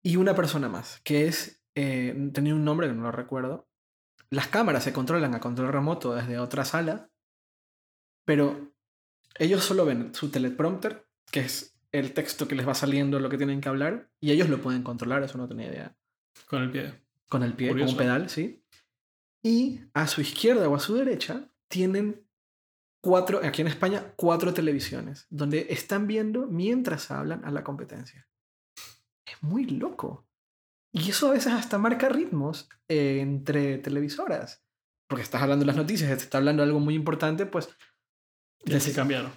y una persona más, que es... eh, tenía un nombre que no lo recuerdo. Las cámaras se controlan a control remoto desde otra sala, pero ellos solo ven su teleprompter, que es el texto que les va saliendo lo que tienen que hablar, y ellos lo pueden controlar, eso no tenía idea. Con el pie. Con el pie, con un pedal, sí. Y a su izquierda o a su derecha tienen cuatro, aquí en España, cuatro televisiones, donde están viendo mientras hablan a la competencia. Es muy loco. Y eso a veces hasta marca ritmos eh, entre televisoras. Porque estás hablando de las noticias, te está hablando de algo muy importante, pues Ya se cambiaron.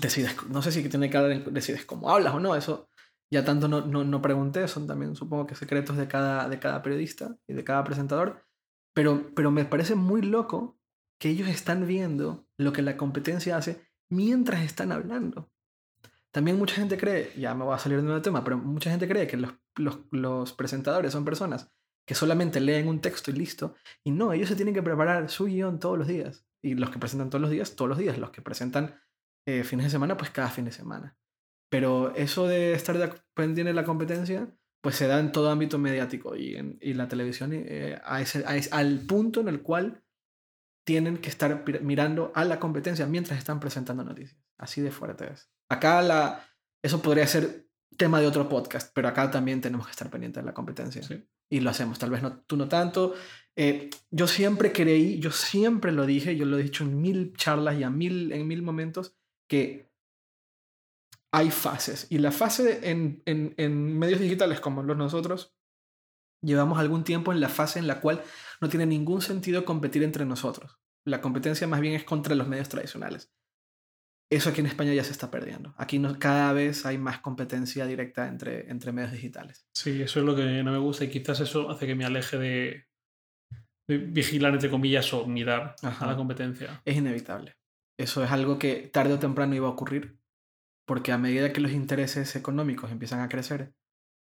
decides, no sé si tiene que hablar, decides cómo hablas o no, eso ya tanto no, no, no pregunté, son también supongo que secretos de cada, de cada periodista y de cada presentador, pero, pero me parece muy loco que ellos están viendo lo que la competencia hace mientras están hablando. También mucha gente cree, ya me voy a salir de un tema, pero mucha gente cree que los, los, presentadores son personas que solamente leen un texto y listo, y no, ellos se tienen que preparar su guion todos los días, y los que presentan todos los días, todos los días, los que presentan eh, fines de semana, pues cada fin de semana. Pero eso de estar pendiente la competencia, pues se da en todo ámbito mediático y, en, y la televisión eh, a ese, al punto en el cual tienen que estar mirando a la competencia mientras están presentando noticias. Así de fuerte es. Acá la, eso podría ser tema de otro podcast, pero acá también tenemos que estar pendientes de la competencia. Sí. Y lo hacemos, tal vez no, tú no tanto. Eh, yo siempre creí, yo siempre lo dije, yo lo he dicho en mil charlas y a mil, en mil momentos, que hay fases. Y la fase en, en, en medios digitales como los nosotros, llevamos algún tiempo en la fase en la cual no tiene ningún sentido competir entre nosotros. La competencia más bien es contra los medios tradicionales. Eso aquí en España ya se está perdiendo. Aquí no, cada vez hay más competencia directa entre, entre medios digitales. Sí, eso es lo que no me gusta y quizás eso hace que me aleje de, de vigilar, entre comillas, o mirar Ajá. a la competencia. Es inevitable. Eso es algo que tarde o temprano iba a ocurrir. Porque a medida que los intereses económicos empiezan a crecer,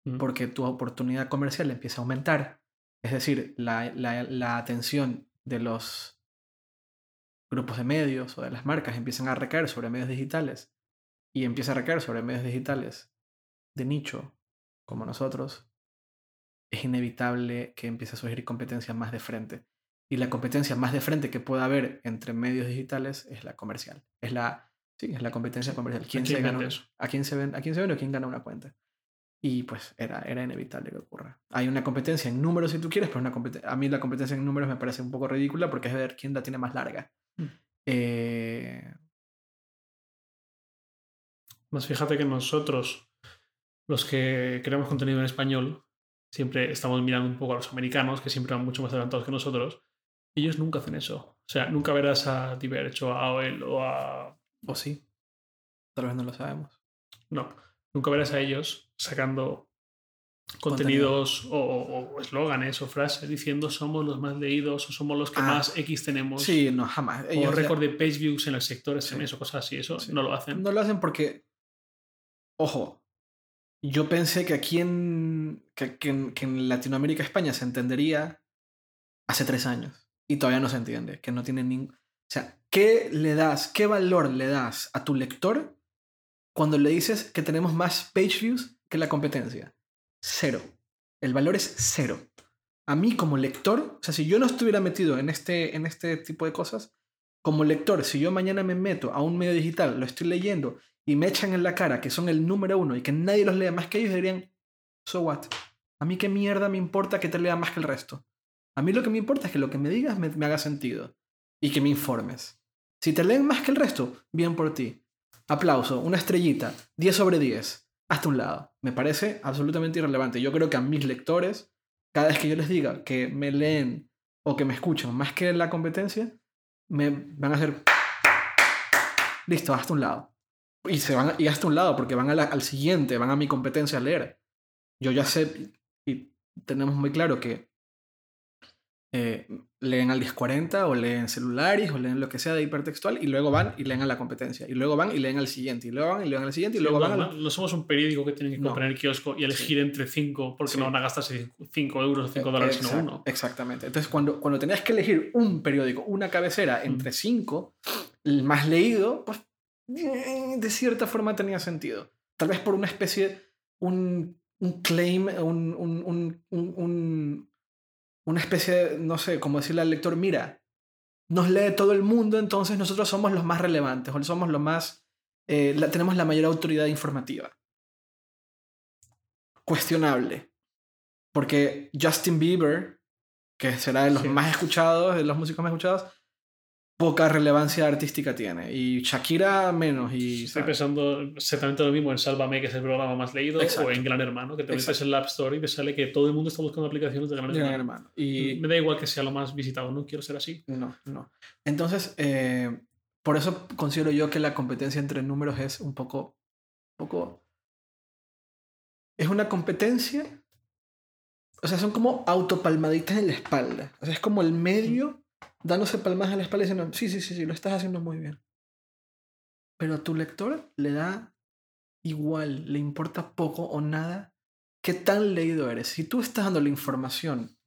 Mm. porque tu oportunidad comercial empieza a aumentar, es decir, la, la, la atención de los grupos de medios o de las marcas empiezan a recaer sobre medios digitales y empieza a recaer sobre medios digitales de nicho, como nosotros, es inevitable que empiece a surgir competencia más de frente. Y la competencia más de frente que pueda haber entre medios digitales es la comercial. Es la, sí, es la competencia comercial. ¿Quién, quién se gana, a quién se ven, a quién se vende o quién gana una cuenta. Y pues era, era inevitable que ocurra. Hay una competencia en números si tú quieres, pero una a mí la competencia en números me parece un poco ridícula porque es ver quién la tiene más larga. Mm. Eh, Más fíjate que nosotros, los que creamos contenido en español, siempre estamos mirando un poco a los americanos, que siempre van mucho más adelantados que nosotros. y Ellos nunca hacen eso. O sea, nunca verás a Diverge o a AOL o a. o sí. Tal vez no lo sabemos. No, nunca verás a ellos sacando Contenido. contenidos o- o o eslóganes o frases diciendo somos los más leídos o somos los que Ah. más X tenemos. Sí, no, jamás. o Ellos ya- récord de page views en el sector Sí. SMS o cosas así. Eso Sí. no lo hacen. No lo hacen porque, ojo, yo pensé que aquí en, que, que en, que en Latinoamérica, España, se entendería hace tres años. Y todavía no se entiende, que no tiene ningún... O sea, ¿qué le das, qué valor le das a tu lector cuando le dices que tenemos más page views que la competencia? Cero. El valor es cero. A mí como lector, o sea, si yo no estuviera metido en este, en este tipo de cosas, como lector, si yo mañana me meto a un medio digital, lo estoy leyendo y me echan en la cara que son el número uno y que nadie los lea más que ellos, dirían, so what? A mí qué mierda me importa que te lea más que el resto. A mí lo que me importa es que lo que me digas me, me haga sentido y que me informes. Si te leen más que el resto, bien por ti. Aplauso, una estrellita, 10 sobre 10, hasta un lado. Me parece absolutamente irrelevante. Yo creo que a mis lectores, cada vez que yo les diga que me leen o que me escuchan más que la competencia, me van a hacer listo, hasta un lado. Y se van y hasta un lado porque van a la- al siguiente, van a mi competencia a leer. Yo ya sé y tenemos muy claro que eh, leen al 1040 o leen celulares o leen lo que sea de hipertextual y luego van y leen a la competencia. Y luego van y leen al siguiente. Y luego van y leen al siguiente. Y luego Sí, van no, al... no- no somos un periódico que tienen que No. comprar en el kiosco y elegir entre cinco porque Sí. no van a gastarse 5 euros o 5 dólares, sino Exact- uno. Exactamente. Entonces, cuando, cuando tenías que elegir un periódico, una cabecera entre cinco, el más leído, pues de cierta forma tenía sentido. Tal vez por una especie, un, un claim, un- un- un- una especie, de, no sé, como decirle al lector, mira, nos lee todo el mundo, entonces nosotros somos los más relevantes, o somos los más, eh, la- tenemos la mayor autoridad informativa. Cuestionable. Porque Justin Bieber, que será de los Sí. más escuchados, de los músicos más escuchados, poca relevancia artística tiene. Y Shakira menos. Y, Estoy ¿sabes? pensando exactamente lo mismo en Sálvame, que es el programa más leído, Exacto. o en Gran Hermano, que te metes en la App Store y te sale que todo el mundo está buscando aplicaciones de Gran Gran Hermano. hermano. Y Me da igual que sea lo más visitado, no quiero ser así. no, no. Entonces, eh, por eso considero yo que la competencia entre números es un poco, un poco... Es una competencia... O sea, son como autopalmaditas en la espalda. O sea, es como el medio dándose palmadas en la espalda y diciendo, sí, sí, sí, sí, lo estás haciendo muy bien. Pero a tu lector le da igual, le importa poco o nada qué tan leído eres. Si tú estás dando la información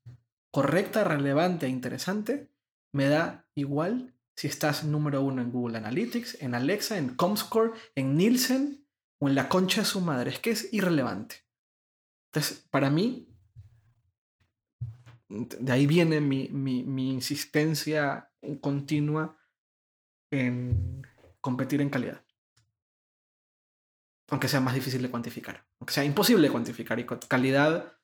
correcta, relevante e interesante, me da igual si estás número uno en Google Analytics, en Alexa, en Comscore, en Nielsen o en la concha de su madre. Es que es irrelevante. Entonces, para mí, de ahí viene mi, mi, mi insistencia continua en competir en calidad. Aunque sea más difícil de cuantificar. Aunque sea imposible de cuantificar. Y calidad,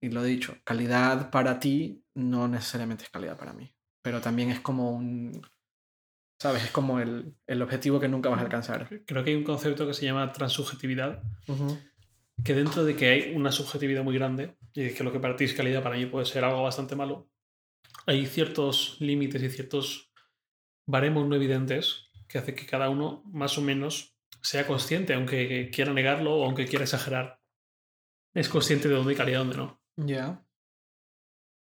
y lo he dicho, calidad para ti no necesariamente es calidad para mí. Pero también es como un... ¿Sabes? Es como el, el objetivo que nunca vas a alcanzar. Creo que hay un concepto que se llama transubjetividad, que dentro de que hay una subjetividad muy grande, y que lo que para ti es calidad, para mí puede ser algo bastante malo, hay ciertos límites y ciertos baremos no evidentes que hace que cada uno más o menos sea consciente, aunque quiera negarlo o aunque quiera exagerar. Es consciente de dónde hay calidad y dónde no. Ya.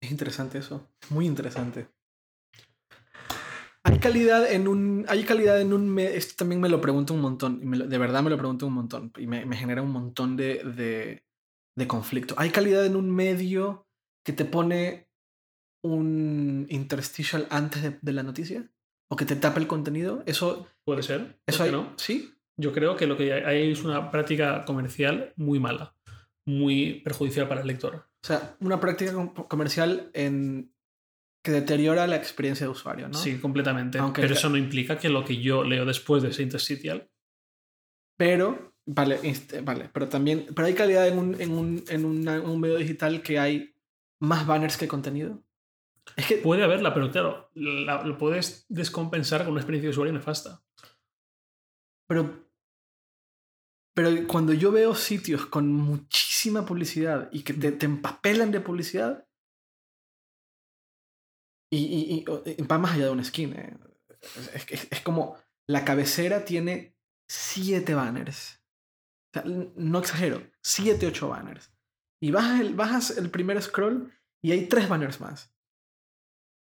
Es interesante eso. Muy interesante. Hay calidad en un. Hay calidad en un. me- esto también me lo pregunto un montón. Y me lo- de verdad me lo pregunto un montón. Y me, me genera un montón de, de, de conflicto. Hay calidad en un medio que te pone un interstitial antes de, de la noticia. O que te tapa el contenido. Eso. Puede ser. ¿por Eso hay, no? Sí. Yo creo que lo que hay es una práctica comercial muy mala, muy perjudicial para el lector. O sea, una práctica com- comercial en que deteriora la experiencia de usuario, ¿no? Sí, completamente. Aunque Pero eso no implica que lo que yo leo después de ese interstitial Pero, vale, vale, pero también, pero hay calidad en un, en un, en una- un medio digital que hay más banners que contenido. Es que, puede haberla, pero claro, la- lo puedes descompensar con una experiencia de usuario nefasta. pero, pero cuando yo veo sitios con muchísima publicidad y que te, te empapelan de publicidad, y, y, y- y va más allá de una skin. eh. Es, es- es como la cabecera tiene siete banners. O sea, no exagero, siete, ocho banners. Y bajas el, bajas el primer scroll y hay tres banners más.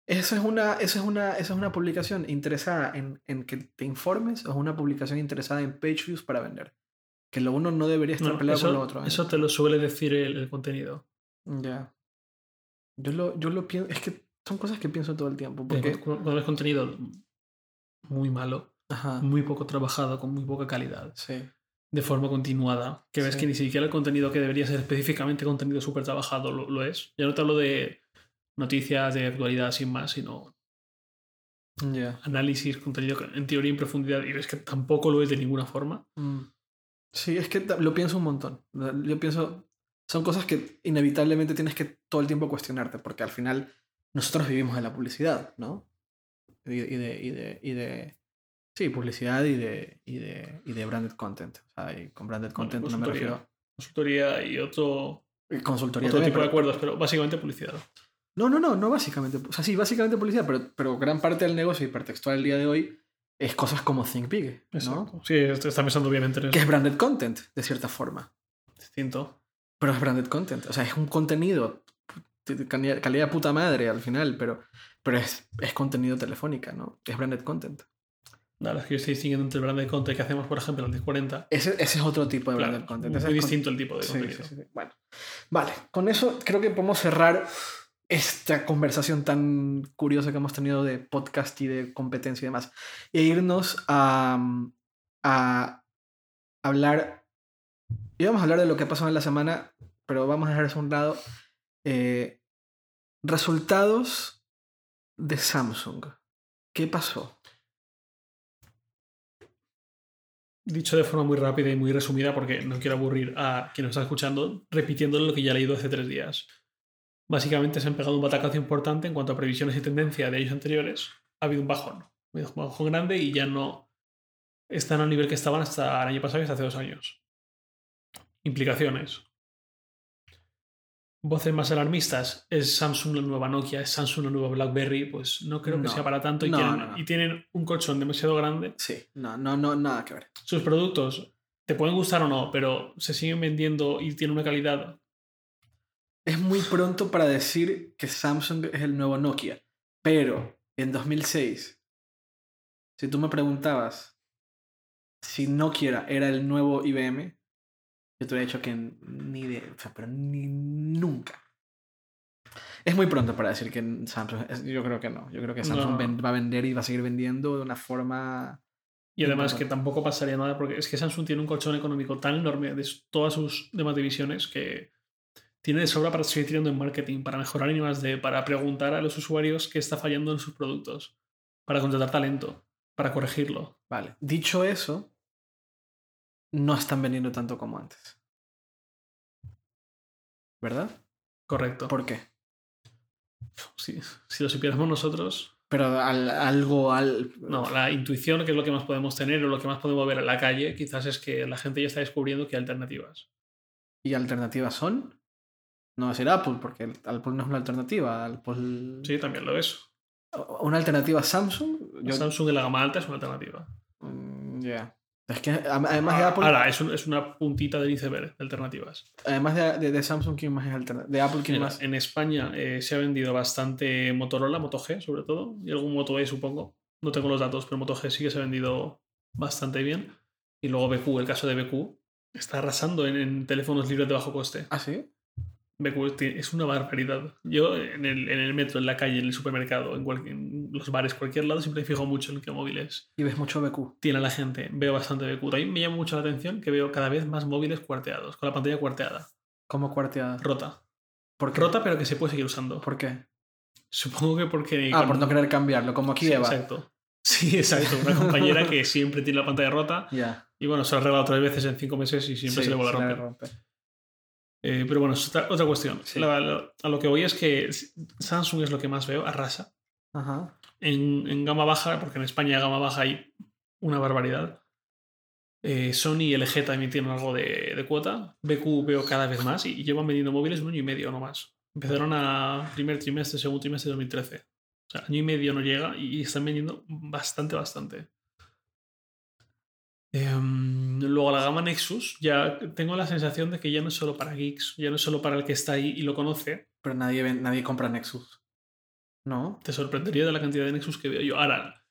Eso es una, eso es una, eso es una publicación interesada en, en que te informes o es una publicación interesada en page views para vender. Que lo uno no debería estar No, peleado con lo eso, otro. ¿eh? eso te lo suele decir el, el contenido. Ya. Yo lo, yo lo pienso. Es que son cosas que pienso todo el tiempo. Porque Porque. cuando ves contenido muy malo, Ajá. muy poco trabajado, con muy poca calidad, Sí. de forma continuada, que ves Sí. que ni siquiera el contenido que debería ser específicamente contenido súper trabajado lo, lo es. Ya no te hablo de noticias de actualidad sin más, sino Ya. análisis, contenido en teoría en profundidad y ves que tampoco lo es de ninguna forma. Mm. Sí, es que lo pienso un montón. Yo pienso. Son cosas que inevitablemente tienes que todo el tiempo cuestionarte, porque al final nosotros vivimos de la publicidad, ¿no? Y, y de, y de, y de- Sí, publicidad y de, y de, y de branded content. O sea, y con branded content no me consultoría. refiero. Consultoría y otro, y Consultoría otro también, tipo de pero- acuerdos, pero básicamente publicidad. No, no, no, no básicamente. O sea, sí, básicamente publicidad, pero, pero gran parte del negocio hipertextual el día de hoy es cosas como Think Big, ¿no? Sí, está pensando obviamente en Que eso. es branded content, de cierta forma. Distinto. Pero es branded content. O sea, es un contenido calidad, puta madre al final, pero, pero es, es contenido telefónica, ¿no? Es branded content. Nada, es que yo estoy distinguiendo entre el branded content que hacemos, por ejemplo, en el 1040. Ese, ese es otro tipo de Claro, branded content. muy es con- distinto el tipo de Sí, contenido. sí, sí, sí. Bueno, vale. Con eso creo que podemos cerrar esta conversación tan curiosa que hemos tenido de podcast y de competencia y demás. E irnos a, a hablar. Íbamos a hablar de lo que pasó en la semana, pero vamos a dejar eso a un lado. Eh, resultados de Samsung. ¿Qué pasó? Dicho de forma muy rápida y muy resumida, porque no quiero aburrir a quien nos está escuchando, repitiendo lo que ya he leído hace tres días. Básicamente se han pegado un batacazo importante en cuanto a previsiones y tendencia de años anteriores. Ha habido un bajón. Un bajón grande y ya no están al nivel que estaban hasta el año pasado y hasta hace dos años. Implicaciones. Voces más alarmistas. ¿Es Samsung la nueva Nokia? ¿Es Samsung la nueva BlackBerry? Pues no creo que No. sea para tanto y, No, no. y tienen un colchón demasiado grande Sí, no, no, no, nada que ver. sus productos te pueden gustar o no, pero se siguen vendiendo y tienen una calidad. Es muy pronto para decir que Samsung es el nuevo Nokia, pero en 2006, si tú me preguntabas si Nokia era el nuevo IBM, yo te hubiera dicho que ni de, o sea, pero ni nunca. Es muy pronto para decir que Samsung, es- yo creo que no, yo creo que Samsung No. ven- va a vender y va a seguir vendiendo de una forma... Y además Importante. que tampoco pasaría nada porque es que Samsung tiene un colchón económico tan enorme de todas sus demás divisiones que tiene de sobra para seguir tirando en marketing, para mejorar en I+D, para preguntar a los usuarios qué está fallando en sus productos, para contratar talento, para corregirlo. Vale, dicho eso, no están vendiendo tanto como antes. ¿Verdad? Correcto. ¿Por qué? Si, si lo supiéramos nosotros, Pero al- algo al. no, la intuición, que es lo que más podemos tener o lo que más podemos ver en la calle, quizás es que la gente ya está descubriendo que hay alternativas. ¿Y alternativas son? No va a ser Apple, porque Apple no es una alternativa. Apple... Sí, también lo es. ¿Una alternativa a Samsung? Yo- Samsung en la gama alta es una alternativa. Mm, Ya. Es que además de Apple, Ahora, es, un- es una puntita del iceberg de alternativas. además de, de- de Samsung, ¿quién más es alternativa? De Apple, ¿quién Mira, más? en España eh, se ha vendido bastante Motorola, Moto G sobre todo, y algún Moto E supongo. No tengo los datos, pero Moto G sí que se ha vendido bastante bien. Y luego BQ, el caso de BQ, está arrasando en, en teléfonos libres de bajo coste. ¿Ah, sí? BQ ti- es una barbaridad. Yo en el, en el metro, en la calle, en el supermercado, en, cualquier- en los bares, cualquier lado, siempre me fijo mucho en qué móviles Y ves mucho BQ. tiene la gente. Veo bastante BQ. También me llama mucho la atención que veo cada vez más móviles cuarteados, con la pantalla cuarteada, Como cuarteada. rota. ¿Por qué? Rota, pero que se puede seguir usando. ¿Por qué? Supongo que porque... Ah, por no querer cambiarlo, como aquí Sí, Eva. exacto. Sí, exacto. Una compañera que siempre tiene la pantalla rota Ya. y bueno, se ha arreglado tres veces en cinco meses y siempre Sí, se le vuelve a romper. Eh, pero bueno, es otra, otra cuestión. Sí. La- la- a lo que voy es que Samsung es lo que más veo, arrasa. Ajá. En, en gama baja, porque en España gama baja hay una barbaridad. Eh, Sony y LG también tienen algo de, de cuota. BQ veo cada vez más y llevan vendiendo móviles un año y medio no más. Empezaron a primer trimestre, segundo trimestre de 2013. O sea, año y medio no llega y están vendiendo bastante, bastante. Em, luego la gama Nexus, ya tengo la sensación de que ya no es solo para geeks, ya no es solo para el que está ahí y lo conoce. Pero nadie, nadie compra Nexus. ¿No? Te sorprendería de la cantidad de Nexus que veo yo. Ahora,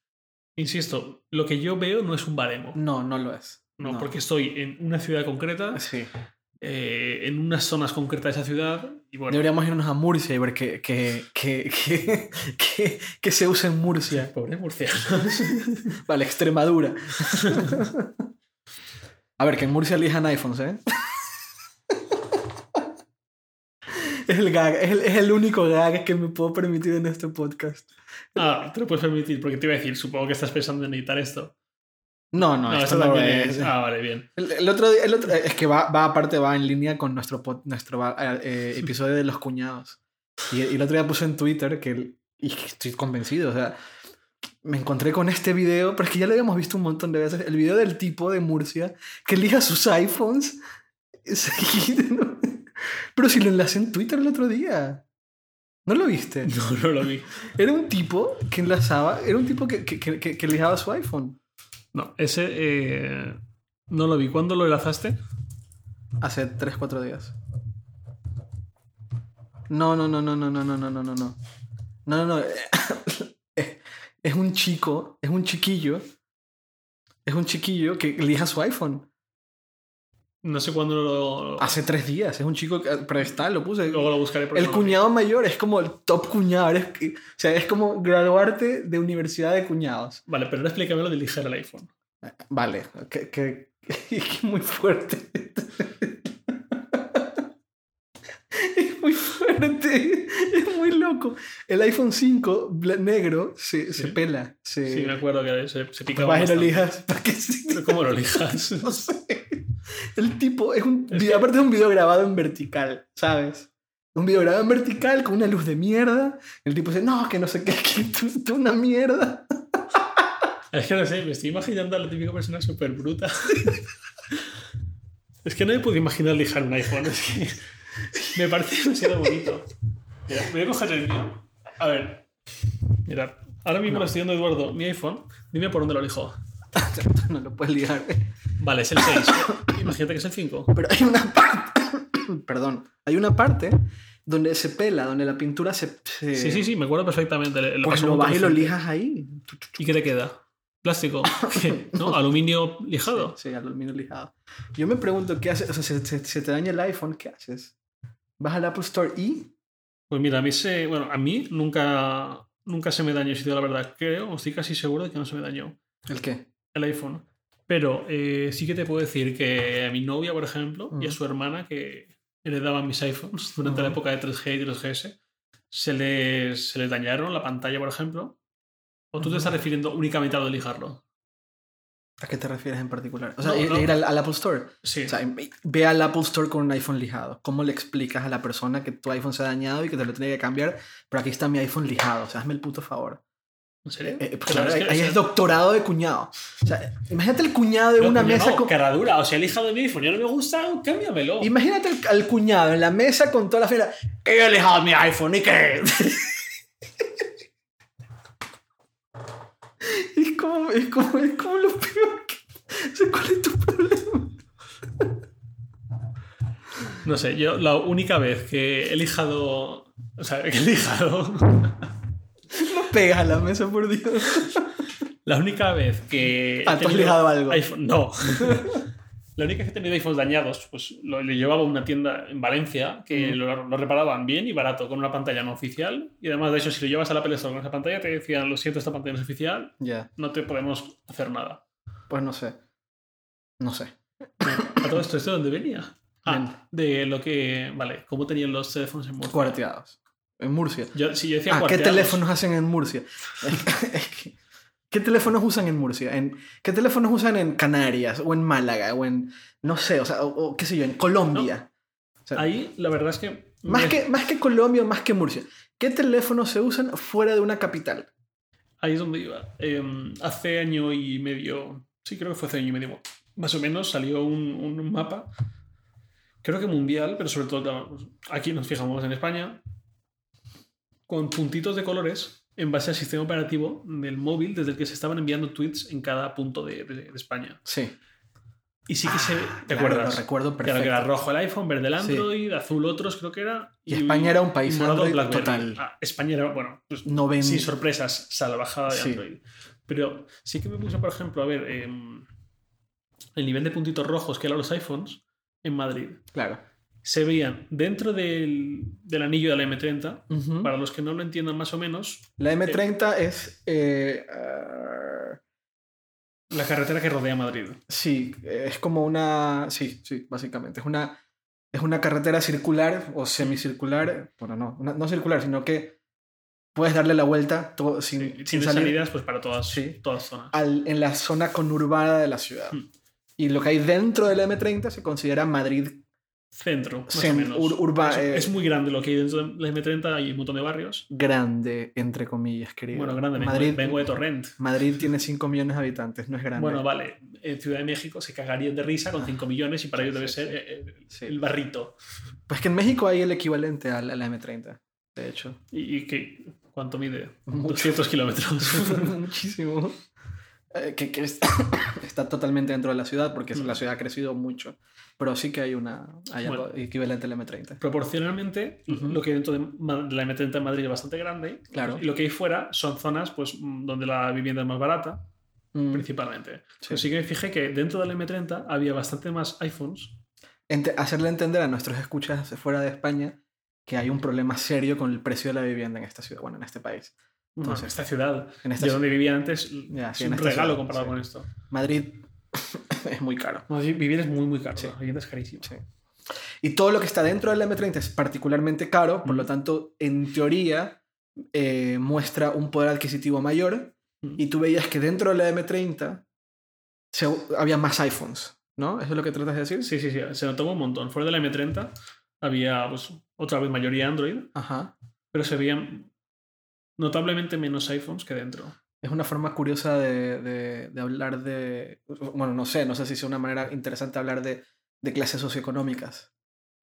insisto, lo que yo veo no es un baremo. No, no lo es. No, porque estoy en una ciudad concreta, Sí. Eh, en unas zonas concretas de esa ciudad, y bueno, Deberíamos irnos a Murcia y ver qué que, que, que, que, que se usa en Murcia. pobre Murcia. Vale, Extremadura. A ver, que en Murcia elijan iPhones, ¿eh? Es el gag, es el, es el único gag que me puedo permitir en este podcast. ah, te lo puedes permitir, porque te iba a decir, supongo que estás pensando en editar esto. No, no, No, esto no es. es. Ah, vale, bien. El, el otro día, el otro, es que va, va aparte, va en línea con nuestro, nuestro eh, episodio de los cuñados. Y, y el otro día puse en Twitter que, y estoy convencido, o sea, me encontré con este video, pero es que ya lo habíamos visto un montón de veces, el video del tipo de Murcia que elija sus iPhones. Pero si lo enlacé en Twitter el otro día. ¿No lo viste? No, no lo vi. Era un tipo que enlazaba, era un tipo que, que, que, que- que elijaba su iPhone. No, ese eh, no lo vi. ¿Cuándo lo enlazaste? Hace 3, 4 días. No, no, no, no, no, no, no, no, no, no, no. No, no, no. Es- Es un chico, es un chiquillo. Es un chiquillo que elija su iPhone. No sé cuándo lo. Hace tres días. Es un chico que. Pero está, lo puse. Luego lo buscaré. porque El no cuñado mayor es como el top cuñado. eres- o sea, es como graduarte de universidad de cuñados. Vale, pero ahora explícame lo de eliger el iPhone. Vale, que, que, que muy fuerte. Es muy fuerte, es muy loco. El iPhone 5 bla- negro se, se Sí. pela. Se, Sí, me acuerdo que se, se picaba. y lo lijas para. Pero ¿Cómo lo elijas? No sé. El tipo es un Es video, que- aparte es un video grabado en vertical, ¿sabes? Un video grabado en vertical con una luz de mierda. El tipo dice, no, que no sé qué, que tú, tú una mierda. Es que no sé, me estoy imaginando a la típica persona súper bruta. es que no me puedo imaginar lijar un iPhone. Es que me parece demasiado bonito. Mira, voy a coger el mío. A ver. Mirad. Ahora mismo lo estoy viendo Eduardo, mi iPhone. Dime por dónde lo elijo. no lo puedes ligar. Vale, es el 6. Imagínate que es el 5. Pero hay una parte, perdón, hay una parte donde se pela, donde la pintura se... se- Sí, sí, sí, me acuerdo perfectamente. Pues lo vas y lo lijas ahí. ¿Y qué te queda? ¿Plástico? ¿Qué? ¿No? ¿Aluminio lijado? Sí, aluminio lijado. Yo me pregunto, ¿qué haces? O sea, se, se- se te daña el iPhone, ¿qué haces? ¿Vas al Apple Store y...? Pues mira, a mí se. Bueno, a mí nunca, nunca se me dañó, si la verdad. Creo, o estoy casi seguro de que no se me dañó ¿El qué? el iPhone. Pero eh, sí que te puedo decir que a mi novia, por ejemplo, y a Ujú. su hermana, que heredaban mis iPhones durante la Ujú. época de 3G y 3GS, se les, se les dañaron la pantalla, por ejemplo. ¿O tú te estás refiriendo únicamente a lo de lijarlo? ¿A qué te refieres en particular? O sea, No, ir, no. ir al, al Apple Store. Sí. O sea, ve al Apple Store con un iPhone lijado. ¿Cómo le explicas a la persona que tu iPhone se ha dañado y que te lo tiene que cambiar? Pero aquí está mi iPhone lijado. O sea, hazme el puto favor. ¿En serio? Eh, pues Pero claro, es ahí, que, ahí o sea, es doctorado de cuñado. O sea, imagínate el cuñado de una mesa no, con... cara dura. O sea, he lijado mi iPhone y no me gusta, cámbiamelo. Imagínate al, al cuñado en la mesa con toda la fila. He lijado mi iPhone y que. es, como, es, como, es como lo peor que. O sea, ¿Cuál es tu problema? No sé, yo la única vez que he lijado. O sea, que he lijado. No pegas a la mesa, por Dios. La única vez que. Ah, tú has lijado algo. iPhone, no. La única que tenido iPhones dañados, pues lo, le llevaba a una tienda en Valencia que lo, lo reparaban bien y barato, con una pantalla no oficial. Y además de eso, si lo llevas a la Apple Store con esa pantalla, te decían, lo siento, esta pantalla no es oficial, Ya, no te podemos hacer nada. pues no sé. No sé. A todo esto, ¿esto de dónde venía? Ah, de lo que. Vale, ¿cómo tenían los teléfonos en Murcia? Cuarteados. En Murcia. Yo, si yo decía Ah, ¿qué teléfonos hacen en Murcia? Es que- ¿Qué teléfonos usan en Murcia? ¿En, ¿Qué teléfonos usan en Canarias? ¿O en Málaga? ¿O en, no sé, o sea, o, o qué sé yo, en Colombia? O sea, Ahí, la verdad es que. más, me- que, más que Colombia, más que Murcia. ¿Qué teléfonos se usan fuera de una capital? Ahí es donde iba. Eh, hace año y medio, sí, creo que fue hace año y medio, más o menos, salió un, un mapa, creo que mundial, pero sobre todo, aquí nos fijamos en España, con puntitos de colores en base al sistema operativo del móvil desde el que se estaban enviando tweets en cada punto de, de- de España. Sí. Y sí que se... ¿Te Claro, acuerdas? Lo recuerdo Que era, perfecto. que era rojo el iPhone, verde el Sí. Android, azul otros creo que era. Y España era un país Android total. Ah, España era, bueno, pues Noven- sin sorpresas, salvajada de Sí. Android. Pero sí que me puse, por ejemplo, a ver em, el nivel de puntitos rojos que eran los iPhones en Madrid. Claro. Se veían dentro del, del anillo de la M30. Ujú. Para los que no lo entiendan más o menos, La M30 es... eh, ah, la carretera que rodea Madrid. sí, es como una... Sí, sí, básicamente. Es una, es una carretera circular o semicircular. Bueno, no, una- no circular, sino que puedes darle la vuelta sin, Sí, sin salir salidas pues, para todas, Sí. todas zonas. al- en la zona conurbada de la ciudad. Hmm. Y lo que hay dentro de la M30 se considera Madrid Centro, más o menos. ur- urba- es, eh, es muy grande lo que hay dentro de la M30, hay un montón de barrios. grande, entre comillas, querido. Bueno, grande, vengo, Madrid, vengo de Torrent. Madrid tiene 5 millones de habitantes, no es grande. Bueno, vale, en Ciudad de México se cagarían de risa con 5 millones y para ellos debe ser eh, eh, Sí. el barrito. Pues que en México hay el equivalente a la, a la M30, de hecho. ¿Y, y qué? ¿Cuánto mide? Mucho. 200 kilómetros. Muchísimo. Eh, que que es- está totalmente dentro de la ciudad porque Mm. la ciudad ha crecido mucho. Pero sí que hay, una, hay algo Bueno. equivalente a la M30. Proporcionalmente, Ujú. lo que hay dentro de la M30 en Madrid es bastante grande. Claro. Y lo que hay fuera son zonas pues, mm, donde la vivienda es más barata, Mm. principalmente. Sí. Pero sí que me fijé que dentro de la M30 había bastante más iPhones. Ente- hacerle entender a nuestros escuchas fuera de España que hay un problema serio con el precio de la vivienda en esta ciudad, bueno, en este país. Entonces, esta ciudad, en esta de ci- donde vivía antes, Ya, es sí, en un regalo ciudad, comparado sí. con esto. Madrid es muy caro. Vi- vivir es muy, muy caro. Sí. Vivienda es carísima. Sí. Y todo lo que está dentro de la M30 es particularmente caro, por lo Mm. tanto, en teoría, eh, muestra un poder adquisitivo mayor. Mm. Y tú veías que dentro de la M30 se- había más iPhones, ¿no? ¿Eso es lo que tratas de decir? Sí, sí, sí, se notaba un montón. Fuera de la M30 había pues, otra vez mayoría Android, Ajá. pero se veían notablemente menos iPhones que dentro. Es una forma curiosa de, de- de hablar de... Bueno, no sé, no sé si es una manera interesante hablar de, de clases socioeconómicas.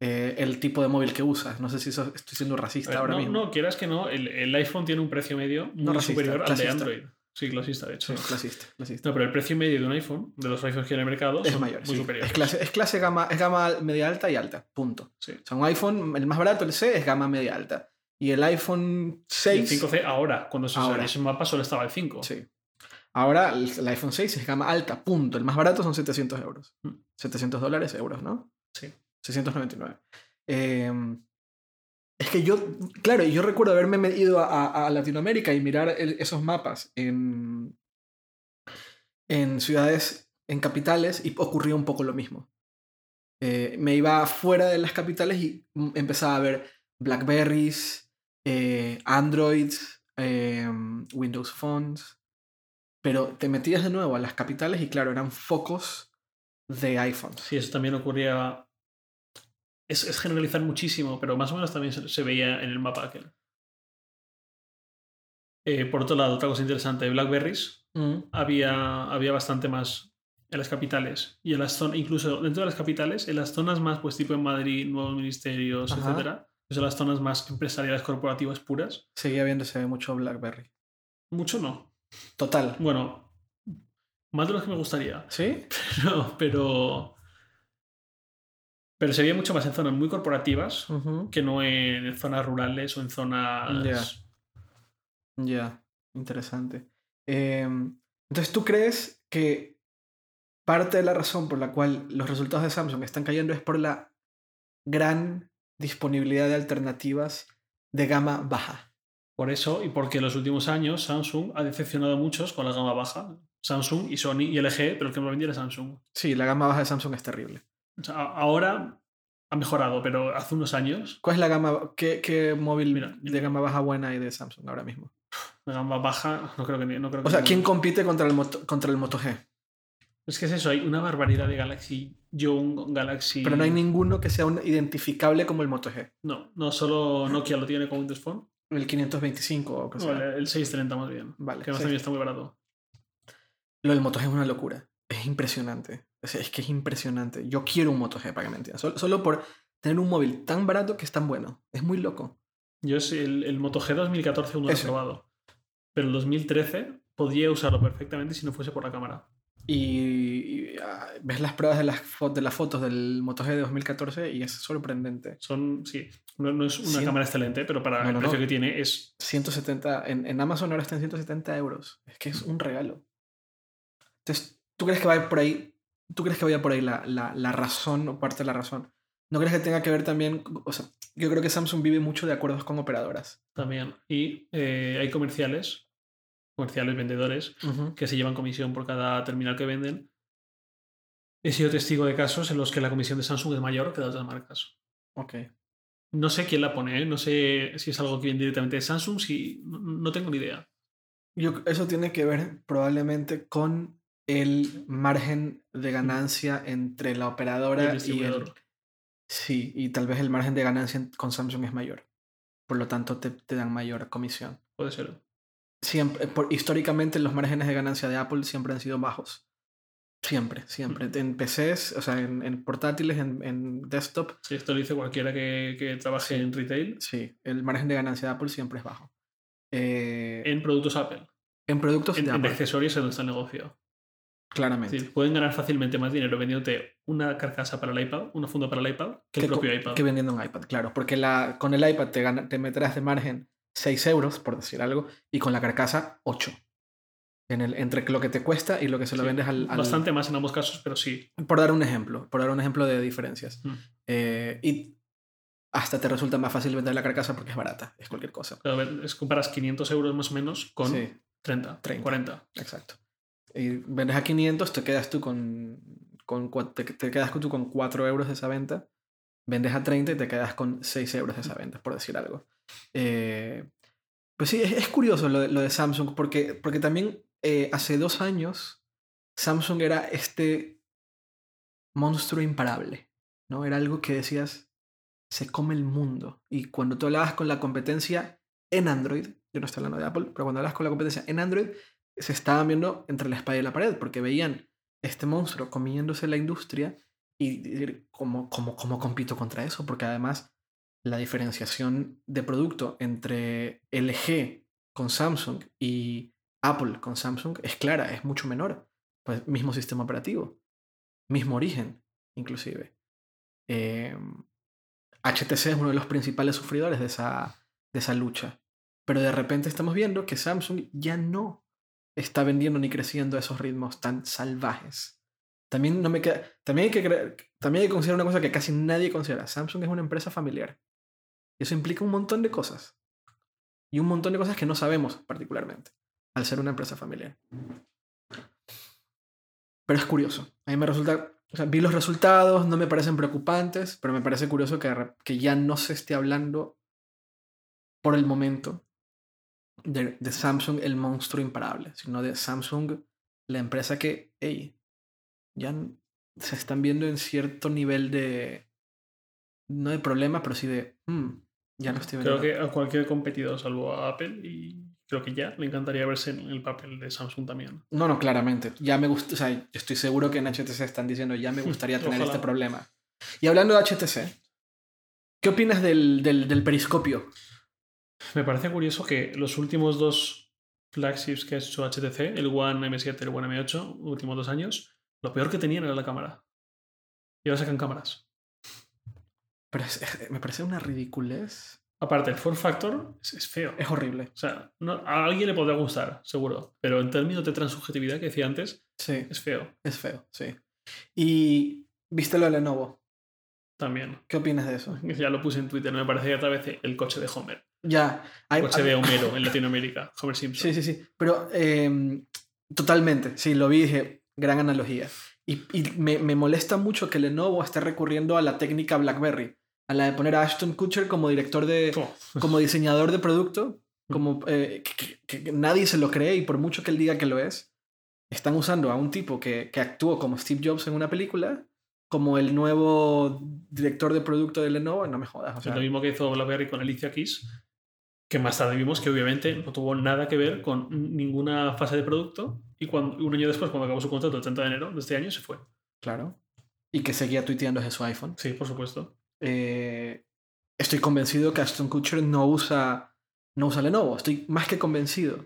Eh, el tipo de móvil que usas. No sé si eso- estoy siendo racista ver, ahora no, mismo. no, quieras que no, el, el iPhone tiene un precio medio muy No racista, superior al de. Android. Sí, clasista, de hecho. Sí, clasista, clasista. No, pero el precio medio de un iPhone, de los iPhones que hay en el mercado, Es son mayor, muy sí. superiores. Es clase, es clase gama, es gama media alta y alta, punto. Sí. O sea, un iPhone, el más barato, el C, es gama media alta. Y el iPhone Y 6... el 5C ahora, cuando se Ahora. salió ese mapa, solo estaba el 5. Sí. Ahora el, el iPhone 6 es gama alta, punto. El más barato son 700 euros. Mm. 700 dólares, euros, ¿no? Sí. 699. Eh, es que yo, claro, yo recuerdo haberme ido a, a- a Latinoamérica y mirar el- esos mapas en, en ciudades, en capitales, y ocurría un poco lo mismo. Eh, me iba fuera de las capitales y mm, empezaba a ver Blackberries, eh, Androids, eh, Windows Phones, pero te metías de nuevo a las capitales y claro, eran focos de iPhones. Sí, eso también ocurría. Es, es generalizar muchísimo, pero más o menos también se, se veía en el mapa aquel. Eh, por otro lado, otra cosa interesante, Blackberries Mm. había, había bastante más en las capitales y en las zonas, incluso dentro de las capitales, en las zonas más, pues tipo en Madrid, nuevos ministerios, Ajá. etcétera, son las zonas más empresariales corporativas puras. Seguía viéndose mucho Blackberry. Mucho no. Total. Bueno, más de los que me gustaría. ¿Sí? No, pero. Pero se veía mucho más en zonas muy corporativas que no en zonas rurales o en zonas. Ya. Ya, interesante. Em, entonces, ¿tú crees que parte de la razón por la cual los resultados de Samsung están cayendo es por la gran disponibilidad de alternativas de gama baja. Por eso y porque en los últimos años Samsung ha decepcionado a muchos con la gama baja. Samsung y Sony y LG, pero el que más vendía era Samsung. Sí, la gama baja de Samsung es terrible. O sea, a- ahora ha mejorado, pero hace unos años ¿Cuál es la gama, qué, qué móvil Mira, de gama baja buena hay de Samsung ahora mismo? la gama baja no creo que ni- no creo que O sea. ¿quién compite contra el, Moto, contra el Moto G? Es que es eso, hay una barbaridad de Galaxy Young, Galaxy. Pero no hay ninguno que sea un- identificable como el Moto G. No, no solo Nokia lo tiene con Windows Phone. El 525 o sea. o el, el 630 más bien. Vale, Que más sí. también está muy barato. Lo del Moto G es una locura. Es impresionante. O sea, es que es impresionante. Yo quiero un Moto G, para que me entiendan. Solo, solo por tener un móvil tan barato que es tan bueno. Es muy loco. Yo es el, el Moto G 2014 aún no lo he probado. Pero el 2013 podría usarlo perfectamente si no fuese por la cámara. Y, y, ah, ves las pruebas de las, de las fotos del Moto G de 2014 y es sorprendente. Son, sí, no, no es una cámara excelente, pero para No, el no, precio que tiene es 170, en, en Amazon ahora está en 170 euros. Es que es un regalo. Entonces, ¿tú crees que vaya por ahí? ¿Tú crees que vaya por ahí la, la, la razón o parte de la razón? ¿No crees que tenga que ver también? O sea, yo creo que Samsung vive mucho de acuerdos con operadoras. también. Y eh, hay comerciales, comerciales, vendedores, que se llevan comisión por cada terminal que venden. He sido testigo de casos en los que la comisión de Samsung es mayor que de otras marcas. Ok. No sé quién la pone, ¿eh? no sé si es algo que viene directamente de Samsung, si no, tengo ni idea. Yo, eso tiene que ver probablemente con el margen de ganancia entre la El operadora y el. Sí, y tal vez el margen de ganancia en- con Samsung es mayor. Por lo tanto, te, te dan mayor comisión. Puede ser. Siempre, por, históricamente, los márgenes de ganancia de Apple siempre han sido bajos. Siempre, siempre. En PCs, o sea, en, en portátiles, en, en desktop, Sí, esto lo dice cualquiera que, que trabaje en retail. sí, el margen de ganancia de Apple siempre es bajo. Eh, en, En productos Apple. productos En, de en Apple, accesorios donde está el negocio. Claramente. pueden ganar fácilmente más dinero vendiéndote una carcasa para el iPad, una funda para el iPad, que el propio iPad. que vendiendo un iPad, claro. Porque la, con el iPad te, gana- te meterás de margen 6 euros, por decir algo, y con la carcasa 8. En el, entre lo que te cuesta y lo que se lo Sí, vendes al, al- Bastante más en ambos casos, pero sí. Por dar un ejemplo, por dar un ejemplo de diferencias. Mm. Eh, y hasta te resulta más fácil vender la carcasa porque es barata, es cualquier cosa. Pero a ver, es comparas 500 euros más o menos con Sí, 30, 30. 40. exacto. Y vendes a 500, te quedas tú con, con te, te quedas tú con 4 euros de esa venta. Vendes a 30 y te quedas con 6 euros de esa venta, por decir algo. Eh, pues sí, es, curioso lo de, lo de Samsung, porque, porque también eh, hace dos años Samsung era este monstruo imparable, ¿no? Era algo que decías, se come el mundo. Y cuando tú hablabas con la competencia en Android, yo no estoy hablando de Apple, pero cuando hablas con la competencia en Android, se estaban viendo entre la espada y la pared, porque veían este monstruo comiéndose la industria y ¿cómo, cómo, cómo compito contra eso? Porque además la diferenciación de producto entre LG con Samsung y Apple con Samsung es clara, es mucho menor. Pues mismo sistema operativo, mismo origen, inclusive. Eh, HTC es uno de los principales sufridores de esa, de esa lucha. Pero de repente estamos viendo que Samsung ya no está vendiendo ni creciendo a esos ritmos tan salvajes. También, no me queda, también, hay que creer- también hay que considerar una cosa que casi nadie considera. Samsung es una empresa familiar. Eso implica un montón de cosas. Y un montón de cosas que no sabemos particularmente al ser una empresa familiar. Pero es curioso. A mí me resulta... O sea, vi los resultados, no me parecen preocupantes, pero me parece curioso que, que ya no se esté hablando por el momento de, de Samsung el monstruo imparable, sino de Samsung la empresa que, ya se están viendo en cierto nivel de, no de problema, pero sí de, "Hmm, ya no estoy Creo vendiendo. que a cualquier competidor, salvo a Apple, y creo que ya le encantaría verse en el papel de Samsung también. No, no, claramente. Ya me gusta, o sea, yo estoy seguro que en HTC están diciendo, ya me gustaría tener Ojalá. este problema. Y hablando de HTC, ¿qué opinas del, del, del periscopio? Me parece curioso que los últimos dos flagships que ha hecho HTC, el One M7 y el One M8, últimos dos años, lo peor que tenían era la cámara. Y ahora sacan cámaras. Pero es- es- me parece una ridiculez. Aparte, el form factor es, es feo. Es horrible. O sea, no- a alguien le podrá gustar, seguro. Pero en términos de transubjetividad que decía antes, Sí, es feo es feo, sí. Y viste lo de Lenovo. también. ¿Qué opinas de eso? Ya lo puse en Twitter, me parece otra vez el coche de Homer. Ya. El coche de Homero en Latinoamérica, Homer Simpson. Sí, sí, sí. Pero eh, totalmente, sí, lo vi y dije, gran analogía. Y, y me, me molesta mucho que Lenovo esté recurriendo a la técnica BlackBerry, a la de poner a Ashton Kutcher como director de, Oh, como diseñador de producto, como eh, que, que- que nadie se lo cree y por mucho que él diga que lo es, están usando a un tipo que, que actuó como Steve Jobs en una película, como el nuevo director de producto de Lenovo, no me jodas. O es sea, lo mismo que hizo BlackBerry con Alicia Keys, que más tarde vimos que obviamente no tuvo nada que ver con ninguna fase de producto y cuando, un año después, cuando acabó su contrato el 30 de enero de este año, se fue. claro. Y que seguía tuiteando desde su iPhone. Sí, por supuesto. Eh, estoy convencido que Ashton Kutcher no usa, no usa Lenovo. Estoy más que convencido.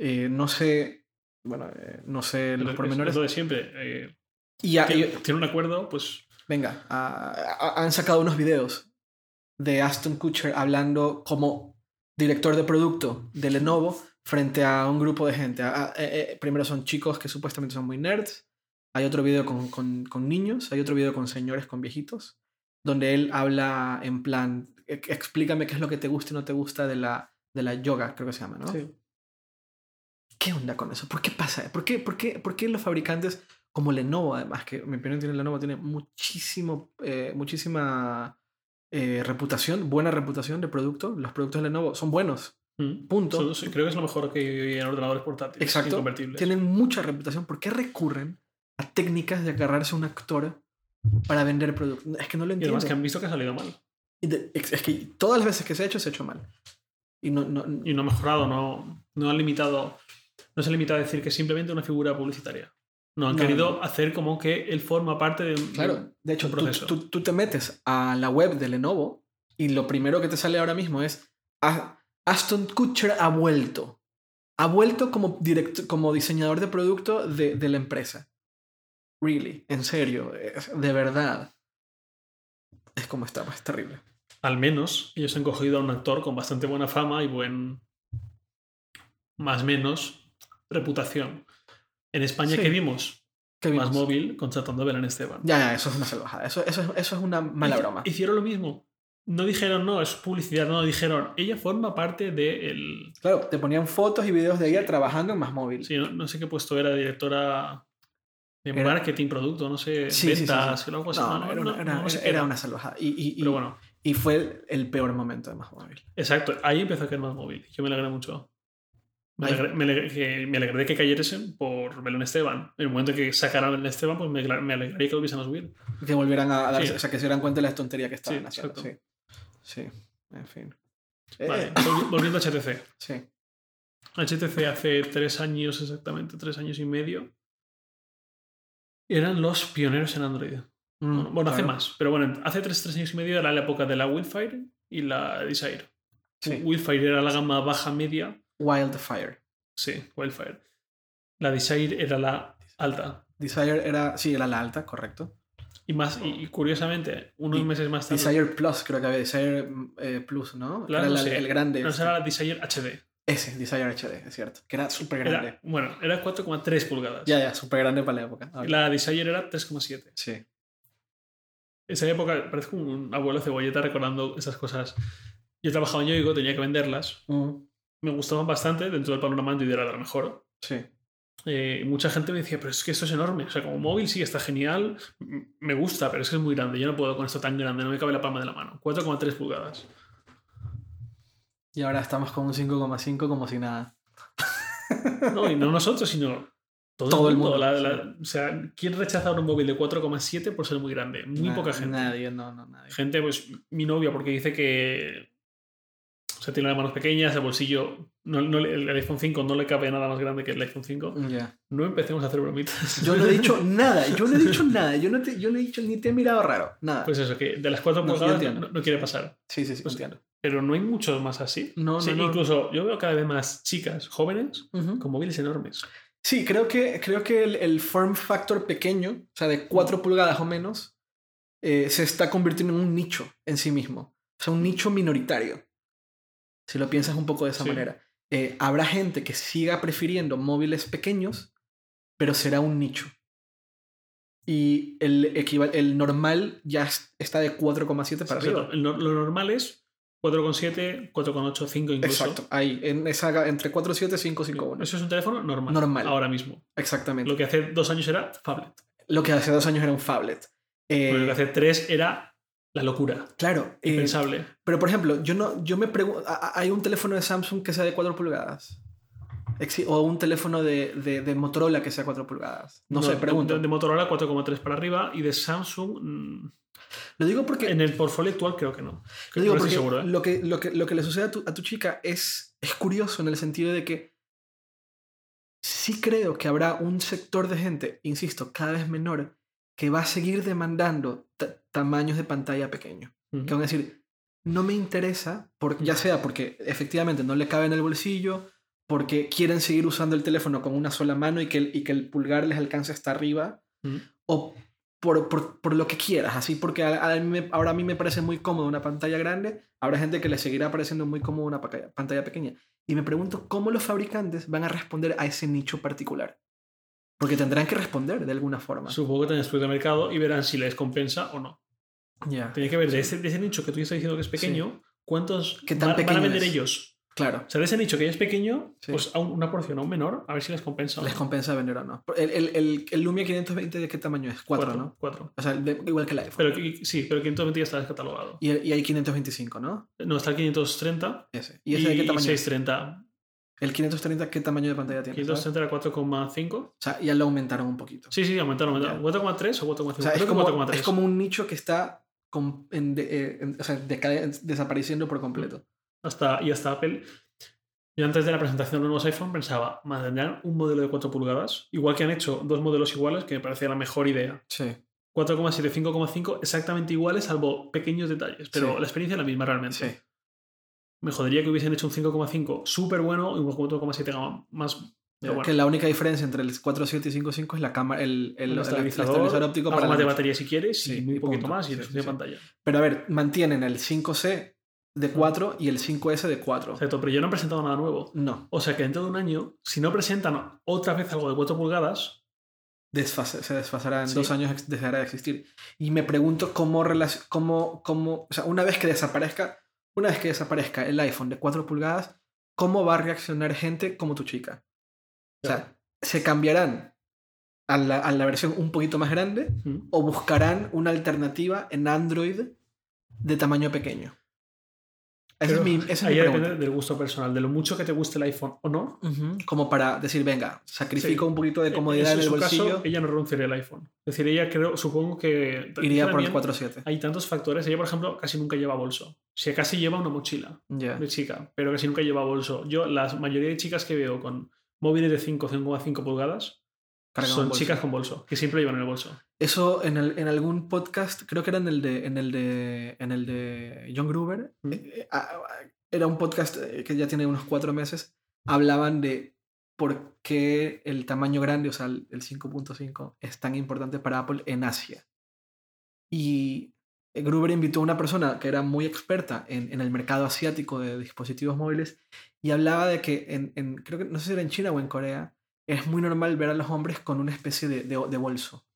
Eh, no sé, bueno, eh, no sé los Es- pormenores. Es lo de siempre. Y ya- tiene, y- tiene un acuerdo, pues venga, han sacado unos videos de Aston Kutcher hablando como director de producto de Lenovo frente a un grupo de gente. Ah, eh, eh, primero son chicos que supuestamente son muy nerds. Hay otro video con, con- con niños, hay otro video con señores, con viejitos, donde él habla en plan, "E- explícame qué es lo que te gusta y no te gusta de la, de la yoga, creo que se llama, ¿no? sí. ¿Qué onda con eso? ¿Por qué pasa? ¿Por qué, por qué, por qué los fabricantes como Lenovo, además, que en mi opinión tiene Lenovo, tiene muchísimo, eh, muchísima eh, reputación, buena reputación de producto. Los productos de Lenovo son buenos, Mm. punto. Creo que es lo mejor que hay en ordenadores portátiles. Exacto. Tienen mucha reputación. ¿Por qué recurren a técnicas de agarrarse a un actor para vender productos? Es que no lo Y entiendo. además que han visto que ha salido mal. Y de- Es es que todas las veces que se ha hecho, se ha hecho mal. Y no, no, Y no ha mejorado, no, no han limitado. No se ha limitado a decir que es simplemente una figura publicitaria. No, han No, querido no. hacer como que él forma parte de un. Claro, de hecho, tú, proceso. tú- tú te metes a la web de Lenovo y lo primero que te sale ahora mismo es "A- Aston Kutcher ha vuelto. Ha vuelto como, direct- como diseñador de producto de, de la empresa. Really, en serio, de verdad. Es como está, es terrible. Al menos ellos han cogido a un actor con bastante buena fama y buen. Más menos reputación. En España, Sí. ¿qué vimos? ¿Qué Más vimos? móvil contratando a Belén Esteban. Ya, ya, eso es una salvajada. Eso, eso, es- eso es una mala broma. Hicieron lo mismo. No dijeron, no, es publicidad, no, dijeron, ella forma parte del. Claro, te ponían fotos y videos de ella trabajando en más móvil. Sí, no, no sé qué puesto era, directora de Era- marketing, producto, no sé, Sí, ventas, sí. o algo así. No, No, era, una, era- una salvajada. Y, y- y- Pero bueno, y fue el peor momento de más móvil. exacto, ahí empezó a caer más móvil. Yo me alegré mucho. Me alegré, me alegré me alegré de que cayesen por Belén Esteban. En el momento en que sacaran a Belén Esteban, pues me, alegr- me alegraría que lo hubiesen a subir. Que volvieran a darse, Sí. o sea, que se dieran cuenta de la tontería que estaban Sí, haciendo. Sí. Sí, en fin. Vale, Eh, volvi- volviendo a HTC. sí. HTC hace tres años exactamente, tres años y medio, eran los pioneros en Android. Bueno, Mm, bueno, hace claro. más, pero bueno, hace tres, tres años y medio era la época de la Wildfire y la Desire. Sí. Wildfire era la gama baja media, Wildfire. sí, Wildfire. La Desire era la alta. Desire era, sí, era la alta, correcto. Y más, y, y curiosamente, unos Y- meses más tarde. Desire Plus, creo que había Desire eh, Plus, ¿no? Claro, era no la- sé. el grande. no, este. era la Desire HD. Ese, Desire HD, es cierto. Que era súper grande. Era, bueno, era 4,3 pulgadas. Ya, ya, súper grande para la época. La Desire era 3,7. Sí. Esa época, parezco un abuelo cebolleta recordando esas cosas. Yo trabajaba en Yoigo, tenía que venderlas. Mm, Me gustaban bastante dentro del panorama Android era lo mejor. sí. Eh, mucha gente me decía, pero es que esto es enorme. O sea, como móvil sí está genial, me gusta, pero es que es muy grande. Yo no puedo con esto tan grande, no me cabe la palma de la mano. 4,3 pulgadas. Y ahora estamos con un 5,5 como si nada. No, y no nosotros, sino todo, Todo el el mundo. La- sí. o sea, ¿quién rechaza un móvil de 4,7 por ser muy grande? Muy poca gente. Nadie, no, no, nadie. Gente, pues mi novia, porque dice que. O sea, tiene las manos pequeñas, el bolsillo. No, no el iPhone 5 no le cabe nada más grande que el iPhone 5. Ya. No empecemos a hacer bromitas. Yo no he dicho nada, yo no he dicho nada, yo no, te, yo no he dicho ni te he mirado raro, nada. Pues eso, que de las 4 No, yo pulgadas no, no quiere pasar. sí, sí, sí, pues- entiendo. Pero no hay muchos más así. No, Sí. Incluso yo veo cada vez más chicas jóvenes Ujú. con móviles enormes. Sí, creo que, creo que el, el form factor pequeño, o sea, de 4 pulgadas o menos, eh, se está convirtiendo en un nicho en sí mismo. sea, un nicho minoritario. Si lo piensas un poco de esa Sí. manera. Eh, habrá gente que siga prefiriendo móviles pequeños, pero será un nicho. Y el, el normal ya es- está de 4,7 para Exacto. arriba. El lo normal es 4,7, 4,8, 5 incluso. Exacto, ahí, en esa, entre 4,7 y 5,5,1. Eso es un teléfono normal. Normal. Ahora mismo. Exactamente. Lo que hace dos años era Phablet. Lo que hace dos años era un phablet. Eh, Lo que hace tres era la locura. claro, eh, Impensable. pero por ejemplo, yo no, yo me pregunto, ¿hay un teléfono de Samsung que sea de 4 pulgadas? O un teléfono de, de- de Motorola que sea 4 pulgadas. No, sé, de- pregunto. De, de Motorola 4,3 para arriba y de Samsung mm, Lo digo porque, en el portfolio actual creo que no. lo, digo no porque seguro, ¿eh? lo, que, lo, que, lo que le sucede a tu, a tu chica es, es curioso en el sentido de que sí creo que habrá un sector de gente, insisto, cada vez menor, que va a seguir demandando ta- tamaños de pantalla pequeños. Ujú. que van a decir, no me interesa, por, ya sea porque efectivamente no le cabe en el bolsillo, porque quieren seguir usando el teléfono con una sola mano y que el, y que el pulgar les alcance hasta arriba, o por, por, por lo que quieras, así porque a- a mí me- ahora a mí me parece muy cómodo una pantalla grande, habrá gente que le seguirá pareciendo muy cómodo una pantalla pequeña. Y me pregunto cómo los fabricantes van a responder a ese nicho particular. Porque tendrán que responder de alguna forma. Supongo que tendrán estudio de mercado y verán si les compensa o no. Ya. Tiene que ver de ese, de ese nicho que tú estás diciendo que es pequeño, cuántos ¿Qué tan van, van a vender es? ellos. Claro. O sea, de ese nicho que ya es pequeño, Sí. pues a un- una porción aún menor, a ver si les compensa. o Les no. compensa vender o no. El, el, el, el Lumia 520 de qué tamaño es? 4, Cuatro, ¿no? Cuatro. O sea, de- igual que el iPhone. Pero sí, pero el 520 ya está descatalogado. Y, y hay 525, ¿no? No, está el 530 Ese. ¿Y ese de qué tamaño es? 630. El 530, ¿qué tamaño de pantalla tiene? ¿sabes? 530 era 4,5. O sea, ya lo aumentaron un poquito. Sí, sí, aumentaron, aumentaron. Ya. 4,3 o 4,5. O sea, es como, 4,3. es como un nicho que está con- en de- eh, en- o sea, decade- desapareciendo por completo. Hasta, y hasta Apple. Yo antes de la presentación de los nuevos iPhone pensaba, mantendrán un modelo de 4 pulgadas, igual que han hecho dos modelos iguales, que me parecía la mejor idea. Sí. 4,7, 5,5, exactamente iguales, salvo pequeños detalles, pero Sí. la experiencia es la misma realmente. Sí. Me jodería que hubiesen hecho un 5,5 súper bueno y un 4,7 gama más. Pero bueno, Que la única diferencia entre el 4.7 y 5.5 es la cámara, el, el, el estabilizador, óptico para más de batería si quieres Sí, y muy poquito punto. más y Sí, sí, de pantalla. Pero a ver, mantienen el 5C de 4 y el 5S de 4. Exacto, pero ya no han presentado nada nuevo. No, O sea que dentro de un año, si no presentan otra vez algo de 4 pulgadas, desfase- se desfasará en dos años, dejará de existir. Y me pregunto cómo, cómo, cómo, o sea, una vez que desaparezca, una vez que desaparezca el iPhone de 4 pulgadas, ¿cómo va a reaccionar gente como tu chica? O sea, ¿se cambiarán a la, a la versión un poquito más grande mm, o buscarán una alternativa en Android de tamaño pequeño? Esa es mi, esa es mi ahí pregunta. depende del gusto personal, de lo mucho que te guste el iPhone o no. Como para decir, venga, sacrifico un poquito de comodidad En en el su bolsillo, caso, ella no renunciaría al iPhone. Es decir, ella creo, supongo que. iría por el también 4.7. Hay tantos factores. Ella, por ejemplo, casi nunca lleva bolso. Si casi lleva una mochila de chica, pero casi nunca lleva bolso. Yo, la mayoría de chicas que veo con móviles de 5 5,5 pulgadas son chicas con bolso, que siempre llevan el bolso. Eso en, el- en algún podcast, creo que era en el de, en el de, en el de John Gruber, Mm. eh, eh, ah, ah, era un podcast eh, que ya tiene unos cuatro meses, hablaban de por qué el tamaño grande, o sea, el el 5.5, es tan importante para Apple en Asia. Y eh, Gruber invitó a una persona que era muy experta en, en el mercado asiático de dispositivos móviles y hablaba de que, en, en- creo que no sé si era en China o en Corea, es muy normal ver a los hombres con una especie de, de- de bolso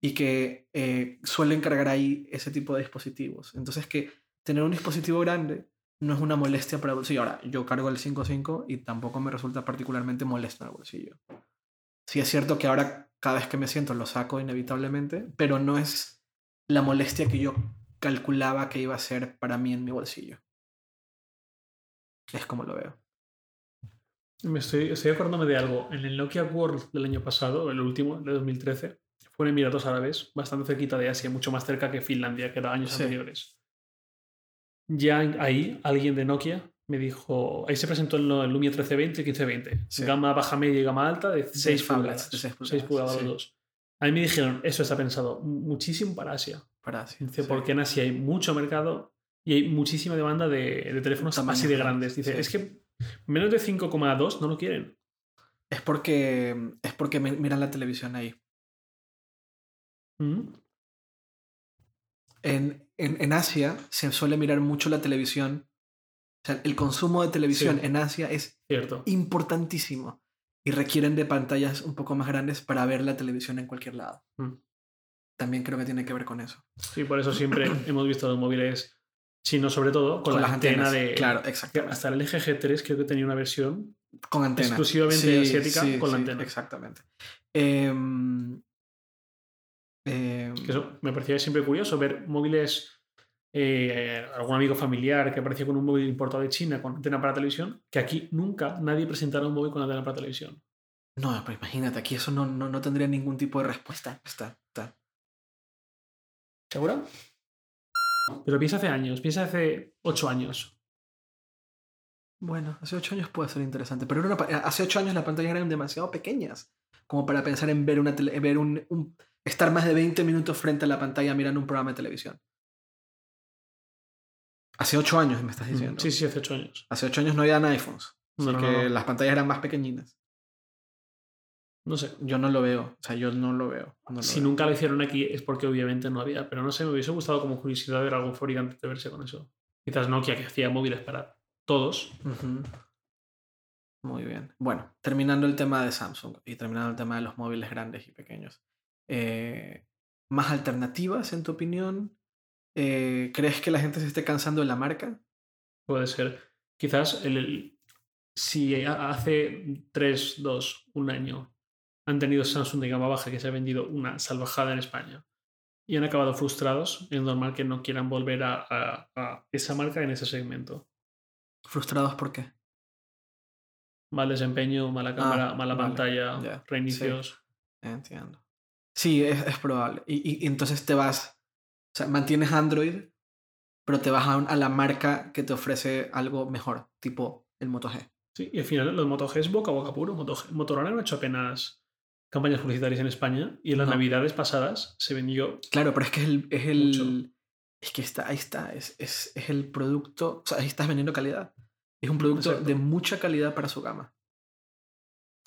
y que eh, suelen cargar ahí ese tipo de dispositivos. Entonces que tener un dispositivo grande no es una molestia para el bolsillo. Ahora, yo cargo el 5.5 y tampoco me resulta particularmente molesto en el bolsillo. Sí es cierto que ahora cada vez que me siento lo saco inevitablemente, pero no es la molestia que yo calculaba que iba a ser para mí en mi bolsillo. Es como lo veo. Me estoy, estoy acordándome de algo. En el Nokia World del año pasado, el último, el de 2013, fue en Emiratos Árabes, bastante cerquita de Asia, mucho más cerca que Finlandia, que era años Sí. anteriores. Ya ahí, alguien de Nokia me dijo. Ahí se presentó el, el Lumia 1320 y 1520. Sí. Gama baja, media y gama alta de 6 phablets, pulgadas. de seis 6 pulgadas, sí. dos. A mí me dijeron, eso está pensado muchísimo para Asia. Para así. Dice, porque en Asia hay mucho mercado y hay muchísima demanda de, de teléfonos Tamaños así de grandes. Dice, es que menos de 5,2 no lo quieren. Es porque, es porque mi- miran la televisión ahí. Mm. En, en, en Asia se suele mirar mucho la televisión. O sea, el consumo de televisión Sí. en Asia es Cierto. importantísimo y requieren de pantallas un poco más grandes para ver la televisión en cualquier lado. Mm. También creo que tiene que ver con eso. Sí, por eso siempre hemos visto los móviles chinos, sobre todo con, la antena de... Claro, exactamente. Hasta el LG G3 creo que tenía una versión Con antena. exclusivamente asiática con la antena. Exactamente. Em, em, eso me parecía siempre curioso ver móviles, eh, algún amigo familiar que aparecía con un móvil importado de China con antena para televisión, que aquí nunca nadie presentara un móvil con antena para televisión. No, pero imagínate, aquí eso no, no, no tendría ningún tipo de respuesta. Está, está. ¿Seguro? Pero piensa hace años, piensa hace ocho años. Bueno, hace ocho años puede ser interesante, pero una hace ocho años las pantallas eran demasiado pequeñas como para pensar en ver una tele- ver un, un- estar más de 20 minutos frente a la pantalla mirando un programa de televisión. Hace ocho años me estás diciendo. Mm, Sí, sí, hace ocho años. Hace ocho años no habían iPhones, así No, que no. las pantallas eran más pequeñinas. No sé. Yo no lo veo, o sea, yo no lo veo. no lo Si veo. nunca lo hicieron aquí es porque obviamente no había. Pero no sé, me hubiese gustado como curiosidad ver algún fabricante de verse con eso. Quizás Nokia que hacía móviles para todos. Muy bien. Bueno, terminando el tema de Samsung y terminando el tema de los móviles grandes y pequeños. eh, ¿Más alternativas, en tu opinión? Eh, ¿Crees que la gente se esté cansando de la marca? Puede ser. Quizás el, el- si ha- hace 3, 2, un año han tenido Samsung de gama baja que se ha vendido una salvajada en España y han acabado frustrados, es normal que no quieran volver a, a- a esa marca en ese segmento. ¿Frustrados por qué? Mal desempeño, mala cámara, mala Ah, vale, pantalla, reinicios. Entiendo. Sí, es, es probable. Y, y- entonces te vas, o sea, mantienes Android, pero te vas a, la marca que te ofrece algo mejor, tipo el Moto G. Sí, y al final los Moto G es boca a boca puro. Moto G- Motorola no ha hecho apenas campañas publicitarias en España y en las No. navidades pasadas se vendió Claro, pero es que es el. Es, Mucho. el, es que está, ahí está. Es, es, es el producto. O sea, ahí estás vendiendo calidad. Es un producto Exacto. de mucha calidad para su gama.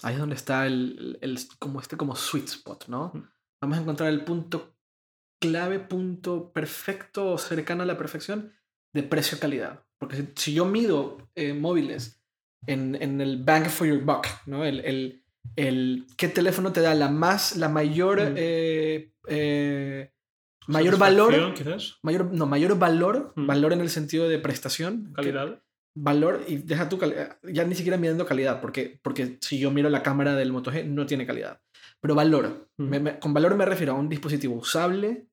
Ahí es donde está el, el, el- como este como sweet spot, ¿no? Mm. Vamos a encontrar el punto clave, punto perfecto o cercano a la perfección de precio-calidad. Porque si, si yo mido eh, móviles en, en el bang for your buck, ¿no? El, el, el qué teléfono te da la más, la mayor, Mm. eh, eh, mayor valor, quizás, mayor, no, mayor valor, Mm. valor en el sentido de prestación, calidad. valor y deja tu calidad, ya ni siquiera midiendo calidad, porque, porque si yo miro la cámara del Moto G no tiene calidad, pero valor, Mm. Me- me- con valor me refiero a un dispositivo usable,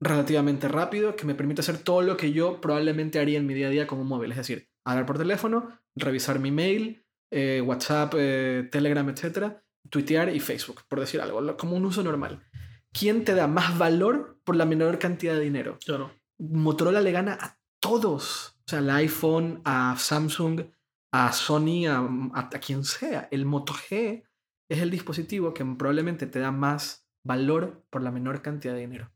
relativamente rápido, que me permite hacer todo lo que yo probablemente haría en mi día a día con un móvil, es decir, hablar por teléfono, revisar mi mail, eh, WhatsApp, eh, Telegram, etcétera, tuitear y Facebook, por decir algo, como un uso normal. ¿Quién te da más valor por la menor cantidad de dinero? Claro. Motorola le gana a todos. O sea, al iPhone, a Samsung, a Sony, a, a- a quien sea. El Moto G es el dispositivo que probablemente te da más valor por la menor cantidad de dinero.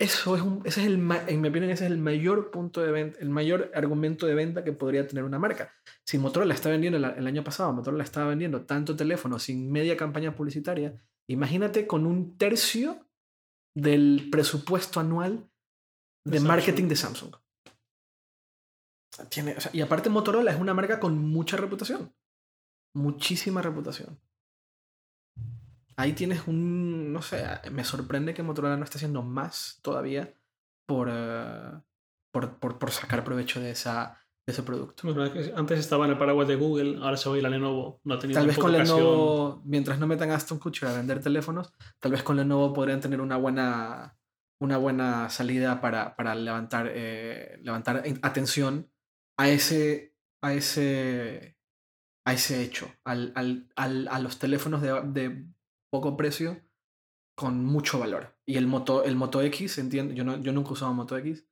Eso es un, ese es el, en mi opinión, ese es el mayor punto de venta, el mayor argumento de venta que podría tener una marca. Si Motorola está vendiendo el, el año pasado, Motorola estaba vendiendo tanto teléfono sin media campaña publicitaria, imagínate con un tercio del presupuesto anual de, De marketing de Samsung. Tiene, o sea, y aparte Motorola es una marca con mucha reputación. Muchísima reputación. Ahí tienes un, no sé, me sorprende que Motorola no esté haciendo más todavía por, eh, por, por, por sacar provecho de, esa, de ese producto. Antes estaba en el paraguas de Google, ahora se va a ir a Lenovo. No ha Tal vez con ocasión. Lenovo, mientras no metan a Aston Kutcher a vender teléfonos, tal vez con Lenovo podrían tener una buena, una buena salida para, para levantar, eh, levantar atención a ese, a ese, a ese hecho, al, al, al- a los teléfonos de, de poco precio con mucho valor. Y el Moto, el Moto X, entiendo, yo, no, yo nunca he usado Moto X,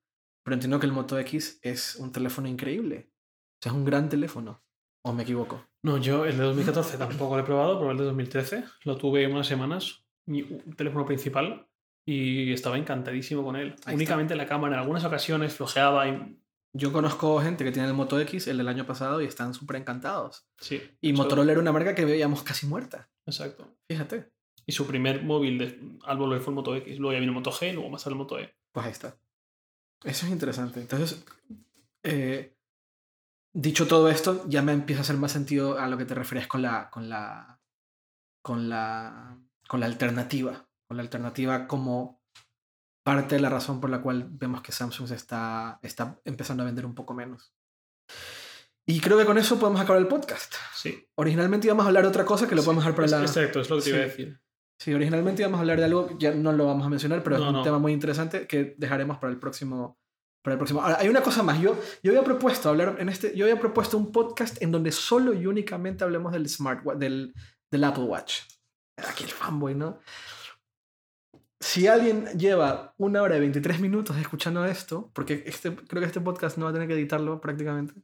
pero entiendo que el Moto X es un teléfono increíble. O sea, es un gran teléfono. ¿O me equivoco? No, yo el de 2014 tampoco lo he probado, pero el de 2013 lo tuve unas semanas, mi teléfono principal, y estaba encantadísimo con él. Ahí Únicamente la cámara en algunas ocasiones flojeaba y... Yo conozco gente que tiene el Moto X, el del año pasado, y están súper encantados. Sí. Y Motorola era una marca que veíamos casi muerta. Exacto. Fíjate. Y su primer móvil de, al volver fue el Moto X, luego ya vino el Moto G, luego más el Moto E. Pues ahí está. Eso es interesante. Entonces, eh, dicho todo esto, ya me empieza a hacer más sentido a lo que te referías con la, con la, con la, con la alternativa. Con la alternativa como parte de la razón por la cual vemos que Samsung se está, está empezando a vender un poco menos. Y creo que con eso podemos acabar el podcast. Sí. Originalmente íbamos a hablar de otra cosa que lo podemos dejar para Es- la... Exacto, es lo que te iba a Sí. decir. Sí, originalmente íbamos a hablar de algo, ya no lo vamos a mencionar, pero es No, un no. tema muy interesante que dejaremos para el próximo. Para el próximo. Ahora, hay una cosa más. Yo, yo había propuesto hablar en este. Yo había propuesto un podcast en donde solo y únicamente hablemos del smartwatch, del, del Apple Watch. Aquí el fanboy, ¿no? Si alguien lleva una hora y 23 minutos escuchando esto, porque este, creo que este podcast no va a tener que editarlo prácticamente.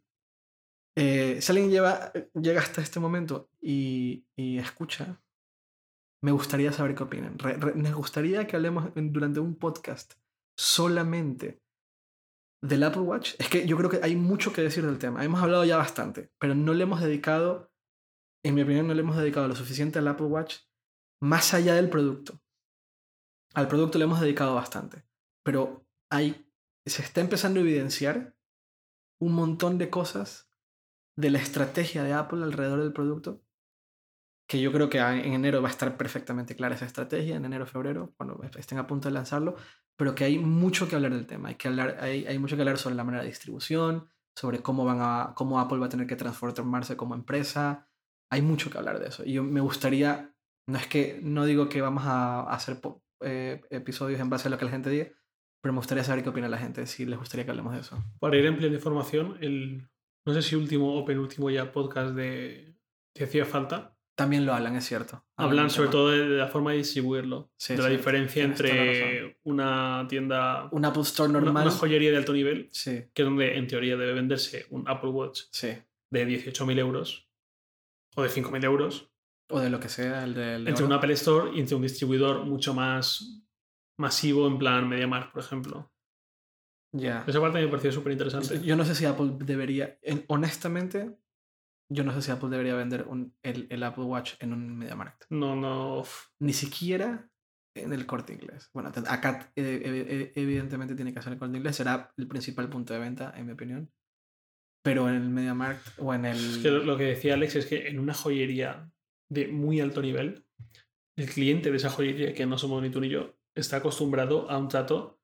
Eh, si alguien lleva, llega hasta este momento y, escucha, me gustaría saber qué opinan. Me gustaría que hablemos durante un podcast solamente del Apple Watch. Es que yo creo que hay mucho que decir del tema. Hemos hablado ya bastante, pero no le hemos dedicado, en mi opinión, no le hemos dedicado lo suficiente al Apple Watch más allá del producto. Al producto le hemos dedicado bastante, pero hay, se está empezando a evidenciar un montón de cosas de la estrategia de Apple alrededor del producto que yo creo que en enero va a estar perfectamente clara esa estrategia, en enero, febrero, cuando estén a punto de lanzarlo, pero que hay mucho que hablar del tema, hay, que hablar, hay, hay mucho que hablar sobre la manera de distribución, sobre cómo, van a, cómo Apple va a tener que transformarse como empresa, hay mucho que hablar de eso. Y yo me gustaría, no es que, no digo que vamos a hacer eh, episodios en base a lo que la gente diga, pero me gustaría saber qué opina la gente, si les gustaría que hablemos de eso. Para ir plena información, el no sé si último o penúltimo ya podcast de que hacía falta. También lo hablan, es cierto. Hablan sobre tema. todo de la forma de distribuirlo, Sí, de la sí, diferencia entre una tienda, Un Apple Store normal. una joyería de alto nivel, Sí, que es donde en teoría debe venderse un Apple Watch sí. de 18.000 euros o de 5.000 euros, O de lo que sea, el del. de entre un. Apple Store y entre un distribuidor mucho más masivo en plan MediaMarkt, por ejemplo. Ya. Esa parte me pareció súper interesante. Yo no sé si Apple debería. en- honestamente, yo no sé si Apple debería vender un- el, el Apple Watch en un MediaMarkt. No, no. Ni siquiera en el corte inglés. Bueno, acá eh, eh, evidentemente tiene que ser el corte inglés. Será el principal punto de venta, en mi opinión. Pero en el MediaMarkt o en el. Es que lo que decía Alex es que en una joyería de muy alto nivel, el cliente de esa joyería, que no somos ni tú ni yo, está acostumbrado a un trato,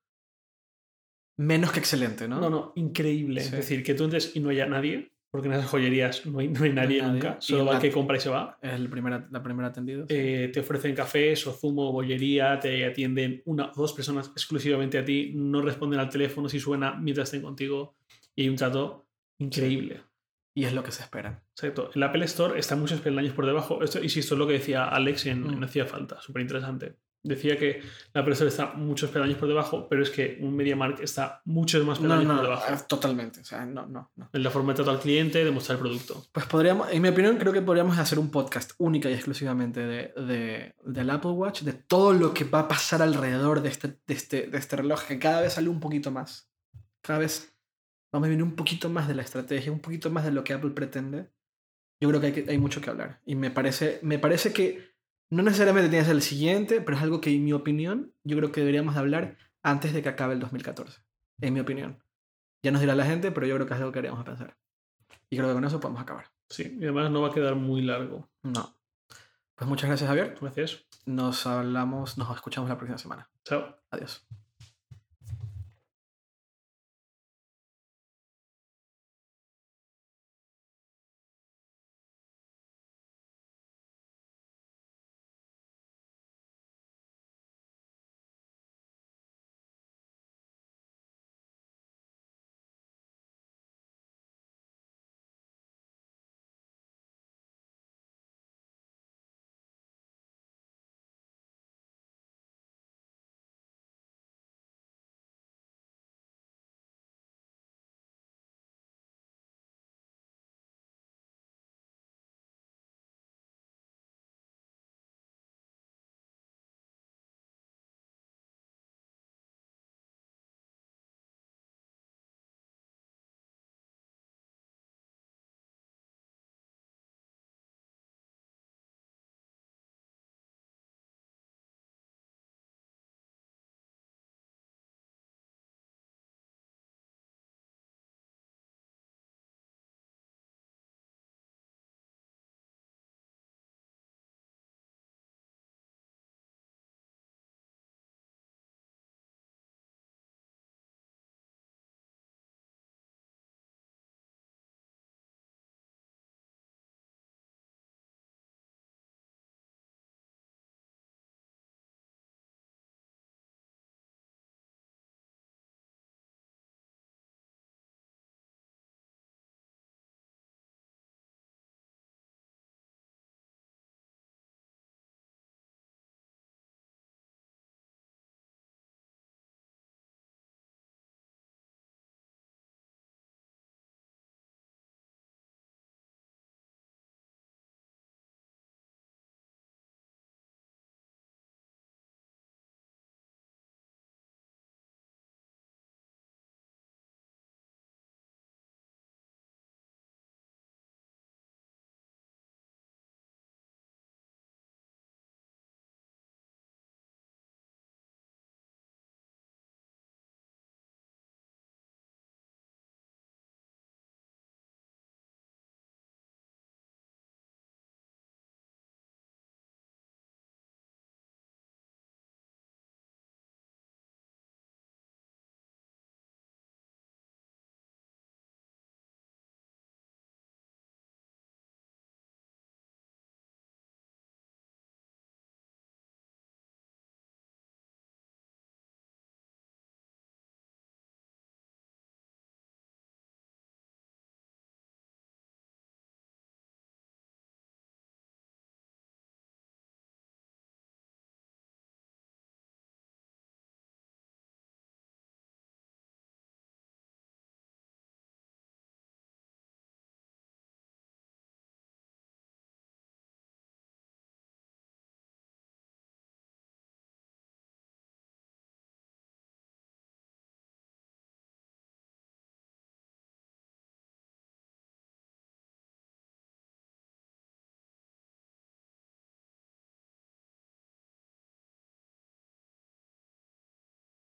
Menos que excelente, ¿no? no, no, increíble. Sí. Es decir, que tú entres y no haya nadie, porque en esas joyerías no hay, no hay nadie nadie. nunca, Y solo va el que compra y se va. Es el primera, la primera atendido. sí. Eh, te ofrecen cafés o zumo, bollería, te atienden una o dos personas exclusivamente a ti, no responden al teléfono si suena mientras estén contigo y hay un trato increíble. Y es lo que se espera. Exacto. El Apple Store está muchos peldaños por debajo. Esto, insisto, es lo que decía Alex en, Mm. en Hacía Falta, súper interesante. Decía que el Apple Store está muchos peldaños por debajo, pero es que un MediaMarkt está muchos más No, peldaños no, por debajo. ah, totalmente. O sea, no, no, no. En la forma de trato al cliente, de mostrar el producto. Pues podríamos, en mi opinión, creo que podríamos hacer un podcast única y exclusivamente de, de- del Apple Watch, de todo lo que va a pasar alrededor de este, de, este, de este reloj, que cada vez sale un poquito más. Cada vez vamos a ver un poquito más de la estrategia, un poquito más de lo que Apple pretende. Yo creo que hay, que- hay mucho que hablar. Y me parece, me parece que no necesariamente tiene que ser el siguiente, pero es algo que, en mi opinión, yo creo que deberíamos de hablar antes de que acabe el 2014. En mi opinión. Ya nos dirá la gente, pero yo creo que es algo que deberíamos pensar. Y creo que con eso podemos acabar. Sí, y además no va a quedar muy largo. No. Pues muchas gracias, Javier. Gracias. Nos hablamos, nos escuchamos la próxima semana. Chao. Adiós.